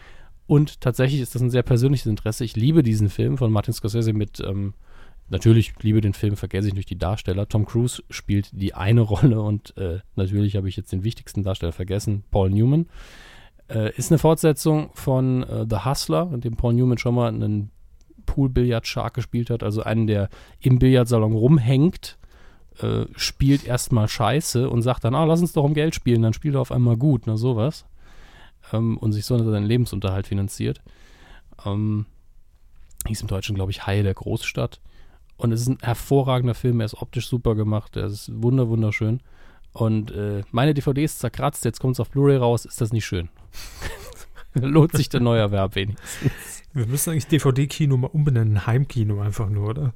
Und tatsächlich ist das ein sehr persönliches Interesse. Ich liebe diesen Film von Martin Scorsese mit, ähm, natürlich liebe den Film, vergesse ich durch die Darsteller. Tom Cruise spielt die eine Rolle und äh, natürlich habe ich jetzt den wichtigsten Darsteller vergessen, Paul Newman. Äh, ist eine Fortsetzung von äh, The Hustler, in dem Paul Newman schon mal einen Pool-Billard-Shark gespielt hat, also einen, der im Billardsalon rumhängt, äh, spielt erstmal Scheiße und sagt dann, ah, lass uns doch um Geld spielen, dann spielt er auf einmal gut, na sowas. Ähm, und sich so seinen Lebensunterhalt finanziert. Ähm, hieß im Deutschen, glaube ich, Haie der Großstadt. Und es ist ein hervorragender Film, er ist optisch super gemacht, er ist wunder, wunderschön. Und äh, meine DVD ist zerkratzt, jetzt kommt es auf Blu-ray raus, ist das nicht schön. Lohnt sich der Neuerwerb wenigstens. Wir müssen eigentlich DVD-Kino mal umbenennen. Heimkino einfach nur, oder?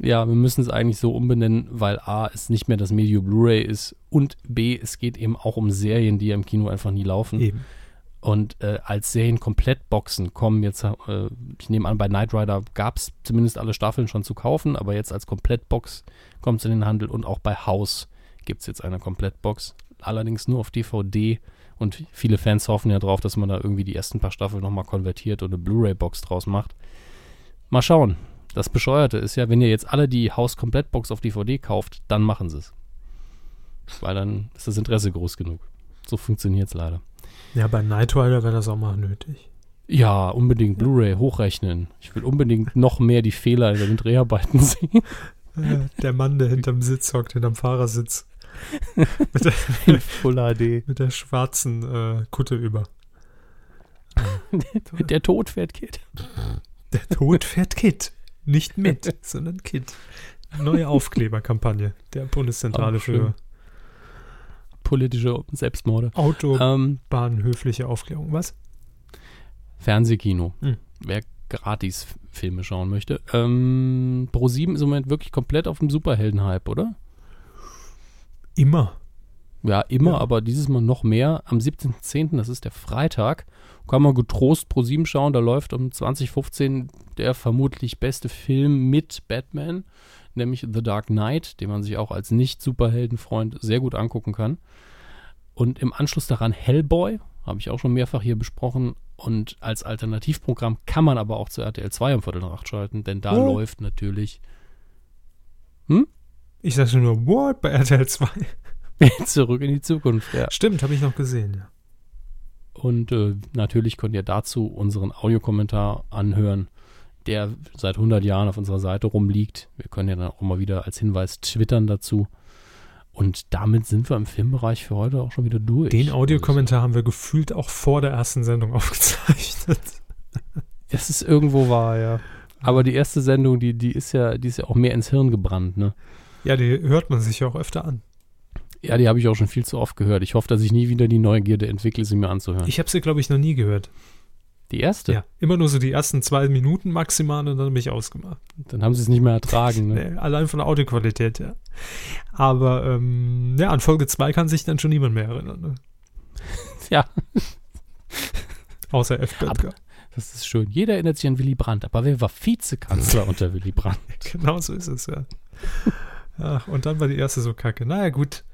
Ja, wir müssen es eigentlich so umbenennen, weil A, es nicht mehr das Medium Blu-ray ist und B, es geht eben auch um Serien, die ja im Kino einfach nie laufen. Eben. Und äh, als Serien-Komplettboxen kommen jetzt, äh, ich nehme an, bei Knight Rider gab es zumindest alle Staffeln schon zu kaufen, aber jetzt als Komplettbox kommt es in den Handel und auch bei House gibt es jetzt eine Komplettbox. Allerdings nur auf DVD und viele Fans hoffen ja drauf, dass man da irgendwie die ersten paar Staffeln nochmal konvertiert und eine Blu-ray-Box draus macht. Mal schauen. Das Bescheuerte ist ja, wenn ihr jetzt alle die House-Komplettbox auf DVD kauft, dann machen sie es. Weil dann ist das Interesse groß genug. So funktioniert es leider. Ja, bei Knight Rider wäre das auch mal nötig. Ja, unbedingt Blu-ray hochrechnen. Ich will unbedingt noch mehr die Fehler in den Dreharbeiten sehen. Äh, Der Mann, der hinterm Sitz hockt, hinterm Fahrersitz. mit, der, Full HD. mit der schwarzen äh, Kutte über. Der Tod fährt Kid. Der Tod fährt Kit. Nicht mit, sondern Kit. Neue Aufkleberkampagne der Bundeszentrale für Politische Selbstmorde. Ähm, Autobahnhöfliche Aufklärung. Was? Fernsehkino. Hm. Wer gratis Filme schauen möchte. Ähm, Pro7 ist im Moment wirklich komplett auf dem Superhelden-Hype, oder? Immer. Ja, immer, Ja. aber dieses Mal noch mehr. Am 17.10., das ist der Freitag, kann man getrost Pro7 schauen. Da läuft um 2015 der vermutlich beste Film mit Batman, nämlich The Dark Knight, den man sich auch als Nicht-Superheldenfreund sehr gut angucken kann. Und im Anschluss daran Hellboy, habe ich auch schon mehrfach hier besprochen. Und als Alternativprogramm kann man aber auch zu RTL 2 um Viertel nach acht schalten, denn da Oh. läuft natürlich Ich sagte nur, what, bei RTL 2. zurück in die Zukunft. Ja. Stimmt, habe ich noch gesehen, ja. Und äh, natürlich könnt ihr dazu unseren Audiokommentar anhören, der seit 100 Jahren auf unserer Seite rumliegt. Wir können ja dann auch mal wieder als Hinweis twittern dazu. Und damit sind wir im Filmbereich für heute auch schon wieder durch. Den Audiokommentar haben wir gefühlt auch vor der ersten Sendung aufgezeichnet. Das ist irgendwo wahr, ja. Aber die erste Sendung, die, die ist ja, die ist ja auch mehr ins Hirn gebrannt, ne? Ja, die hört man sich ja auch öfter an. Ja, die habe ich auch schon viel zu oft gehört. Ich hoffe, dass ich nie wieder die Neugierde entwickle, sie mir anzuhören. Ich habe sie, glaube ich, noch nie gehört. die erste? Ja, immer nur so die ersten zwei Minuten maximal und dann bin ich ausgemacht. Dann haben sie es nicht mehr ertragen, ne? Nee, allein von der Audioqualität, ja. Aber ähm, ja, an Folge 2 kann sich dann schon niemand mehr erinnern. Ne? Ja. Außer F. Böttger. Das ist schön. Jeder erinnert sich an Willy Brandt. Aber wer war Vizekanzler unter Willy Brandt? Genau so ist es, ja. Ach, und dann war die erste so kacke. Naja, gut.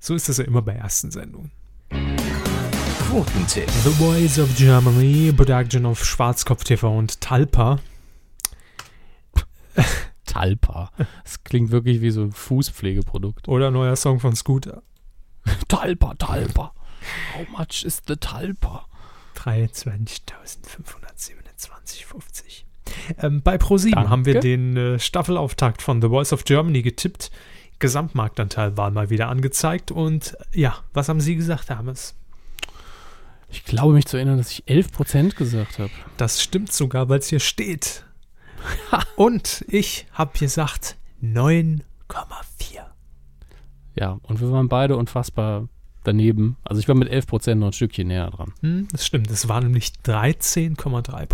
So ist es ja immer bei ersten Sendungen. Quotentipp. The Voice of Germany, Production of Schwarzkopf TV und Talpa. Talpa. Das klingt wirklich wie so ein Fußpflegeprodukt. Oder neuer Song von Scooter. Talpa, Talpa. How much is the Talpa? 23.527,50. Ähm, bei Pro7 Danke. haben wir den äh, Staffelauftakt von The Voice of Germany getippt. Gesamtmarktanteil war mal wieder angezeigt. Und ja, was haben Sie gesagt, Hermes? Ich glaube mich zu erinnern, dass ich 11% gesagt habe. Das stimmt sogar, weil es hier steht. Und ich habe gesagt 9,4. Ja, und wir waren beide unfassbar daneben. Also ich war mit 11% noch ein Stückchen näher dran. Hm, das stimmt, es waren nämlich 13,3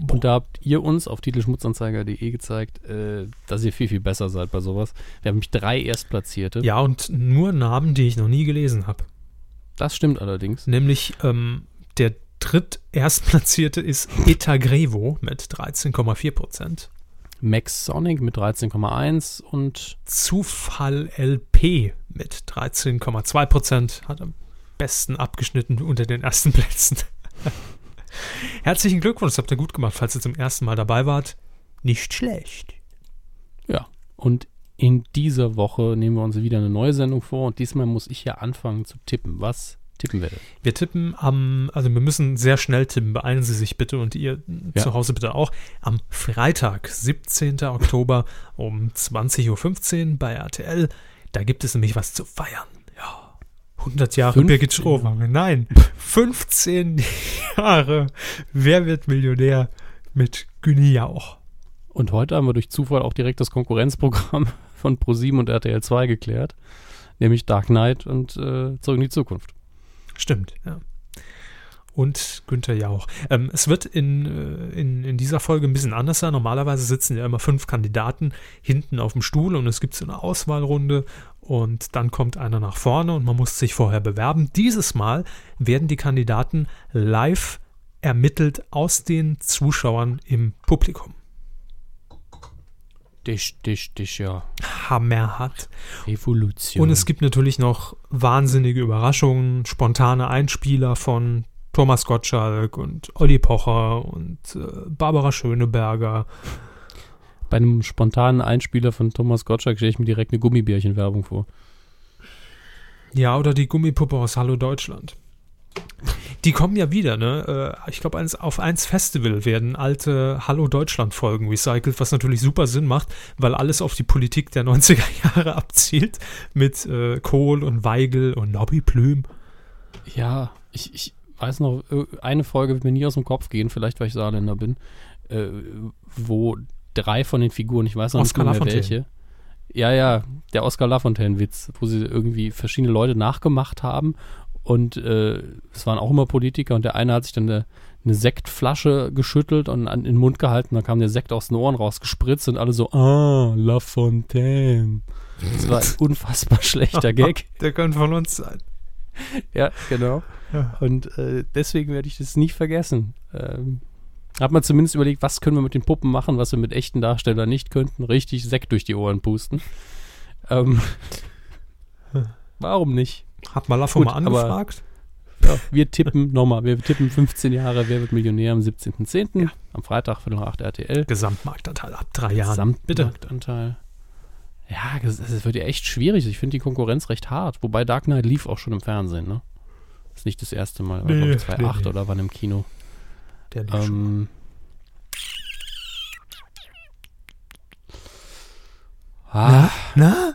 Prozent. Und da habt ihr uns auf titelschmutzanzeiger.de gezeigt, äh, dass ihr viel, viel besser seid bei sowas. Wir haben nämlich drei Erstplatzierte. Ja, und nur Namen, die ich noch nie gelesen habe. Das stimmt allerdings. Nämlich ähm, der dritterstplatzierte ist Eta Grevo mit 13,4 Prozent. Max Sonic mit 13,1 und Zufall LP mit 13,2 Prozent hat am besten abgeschnitten unter den ersten Plätzen. Herzlichen Glückwunsch, das habt ihr gut gemacht, falls ihr zum ersten Mal dabei wart. Nicht schlecht. ja. Und in dieser Woche nehmen wir uns wieder eine neue Sendung vor und diesmal muss ich ja anfangen zu tippen. Was tippen wir denn? Wir tippen am, also wir müssen sehr schnell tippen, beeilen Sie sich bitte und ihr Ja. zu Hause bitte auch. Am Freitag, 17. Oktober um 20.15 Uhr bei RTL. Da gibt es nämlich was zu feiern. Ja. 100 Jahre 15. Birgit Schrowange. Nein, 15 Jahre. Wer wird Millionär mit Günni Jauch? Und heute haben wir durch Zufall auch direkt das Konkurrenzprogramm von Pro7 und RTL 2 geklärt, nämlich Dark Knight und äh, Zurück in die Zukunft. Stimmt, ja. Und Günther Jauch. Ähm, es wird in, äh, in, in dieser Folge ein bisschen anders sein. Normalerweise sitzen ja immer fünf Kandidaten hinten auf dem Stuhl und es gibt so eine Auswahlrunde und dann kommt einer nach vorne und man muss sich vorher bewerben. Dieses Mal werden die Kandidaten live ermittelt aus den Zuschauern im Publikum. Dich, dich, dich, ja. Hammerhart. Revolution. Und es gibt natürlich noch wahnsinnige Überraschungen, spontane Einspieler von Thomas Gottschalk und Olli Pocher und äh, Barbara Schöneberger. Bei einem spontanen Einspieler von Thomas Gottschalk stelle ich mir direkt eine Gummibärchenwerbung vor. Ja, oder die Gummipuppe aus Hallo Deutschland. Die kommen ja wieder, ne? Äh, Ich glaube, auf eins Festival werden alte Hallo Deutschland-Folgen recycelt, was natürlich super Sinn macht, weil alles auf die Politik der 90er Jahre abzielt. Mit äh, Kohl und Weigel und Nobby Plüm. Ja, ich, ich weiß noch, äh, eine Folge wird mir nie aus dem Kopf gehen, vielleicht weil ich Saarländer bin, äh, wo drei von den Figuren, ich weiß noch Oscar nicht mehr Lafontaine. welche. Ja, ja, der Oscar Lafontaine-Witz, wo sie irgendwie verschiedene Leute nachgemacht haben Und äh, es waren auch immer Politiker und der eine hat sich dann eine, eine Sektflasche geschüttelt und an, in den Mund gehalten. Dann kam der Sekt aus den Ohren rausgespritzt und alle so, ah, La Fontaine. Das war ein unfassbar schlechter Gag. Der könnte von uns sein. Ja, genau. Ja. Und äh, deswegen werde ich das nie vergessen. Ähm, hat man zumindest überlegt, was können wir mit den Puppen machen, was wir mit echten Darstellern nicht könnten. Richtig Sekt durch die Ohren pusten. Ähm, warum nicht? Hat mal Lafo Gut, mal aber- angefragt? Ja, wir tippen nochmal, wir tippen 15 Jahre, wer wird Millionär am 17.10. Am Freitag, Viertel nach 8 RTL. Gesamtmarktanteil ab drei Jahren. Bitte. Gesamtmarktanteil. Ja, das, das wird ja echt schwierig. Ich finde die Konkurrenz recht hart. Wobei Dark Knight lief auch schon im Fernsehen, ne? Ist nicht das erste Mal. War, Nee, glaub ich, 2008 nee, nee. oder wann im Kino. Der lief. Ähm, ah, Na?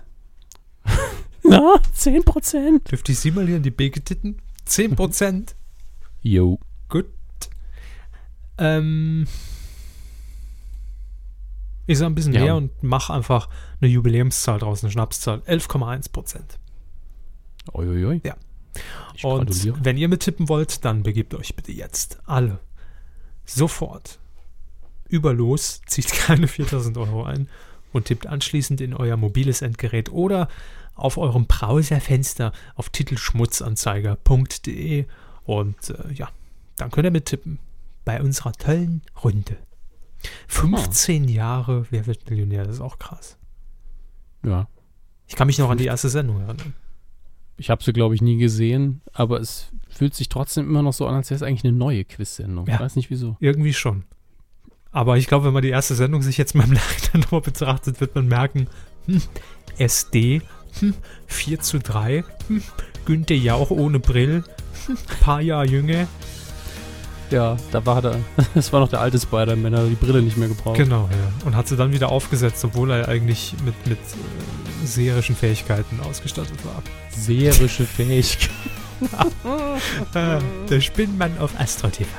na, 10 Prozent. Dürfte ich Sie mal hier in die Beke titten? 10 Prozent. Jo. Gut. Ähm, ich sag ein bisschen Ja. mehr und mach einfach eine Jubiläumszahl draus, eine Schnapszahl. 11,1 Prozent. Uiuiui. Ja. Ich Und gratuliere. wenn ihr mittippen wollt, dann begebt euch bitte jetzt alle sofort über los, zieht keine 4000 Euro ein und tippt anschließend in euer mobiles Endgerät oder auf eurem Browserfenster auf titelschmutzanzeiger.de und äh, ja, dann könnt ihr mittippen bei unserer tollen Runde. 15 Jahre, wer wird Millionär? Das ist auch krass. Ja. Ich kann mich noch an die erste Sendung erinnern. Ich habe sie, glaube ich, nie gesehen, aber es fühlt sich trotzdem immer noch so an, als wäre es eigentlich eine neue Quiz-Sendung. Ja. Ich weiß nicht wieso. Irgendwie schon. Aber ich glaube, wenn man die erste Sendung sich jetzt mal im Nachhinein nochmal betrachtet, wird man merken, hm, SD, hm, 4 zu 3, hm, Günther Jauch ohne Brill, hm, paar Jahre jünger. Ja, da war der, das war noch der alte Spider-Man, der hat die Brille nicht mehr gebraucht. Genau, ja. Und hat sie dann wieder aufgesetzt, obwohl er eigentlich mit, mit äh, seherischen Fähigkeiten ausgestattet war. Seherische Fähigkeit. Äh, der Spinnmann auf Astro TV.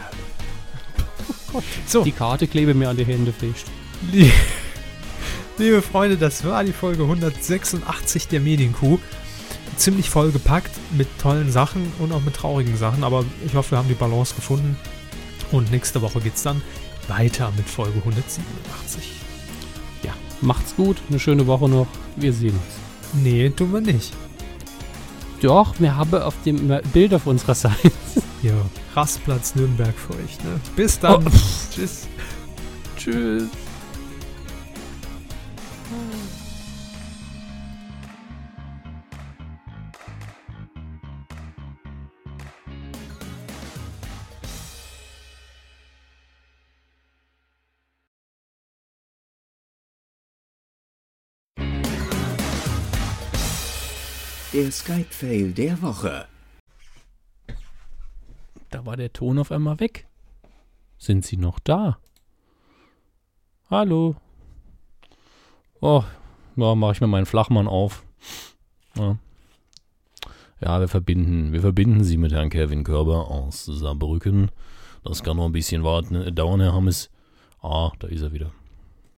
So, Die Karte klebe mir an die Hände fest. Lie- Liebe Freunde, das war die Folge 186 der Medienkuh. Ziemlich voll gepackt mit tollen Sachen und auch mit traurigen Sachen, aber ich hoffe, wir haben die Balance gefunden. Und nächste Woche geht's dann weiter mit Folge 187. Ja, macht's gut, eine schöne Woche noch. Wir sehen uns. Nee, tun wir nicht. Doch, wir haben auf dem Bild auf unserer Seite. Ja, Rastplatz Nürnberg für euch. Ne? Bis dann. Oh. Tschüss. Tschüss. Der Skype-Fail der Woche. Da war der Ton auf einmal weg. Sind Sie noch da? Hallo? Oh, ja, mache ich mir meinen Flachmann auf. Ja. ja, wir verbinden, wir verbinden Sie mit Herrn Kevin Körber aus Saarbrücken. Das kann noch ein bisschen warten, dauern, Herr Hammes. Ah, da ist er wieder.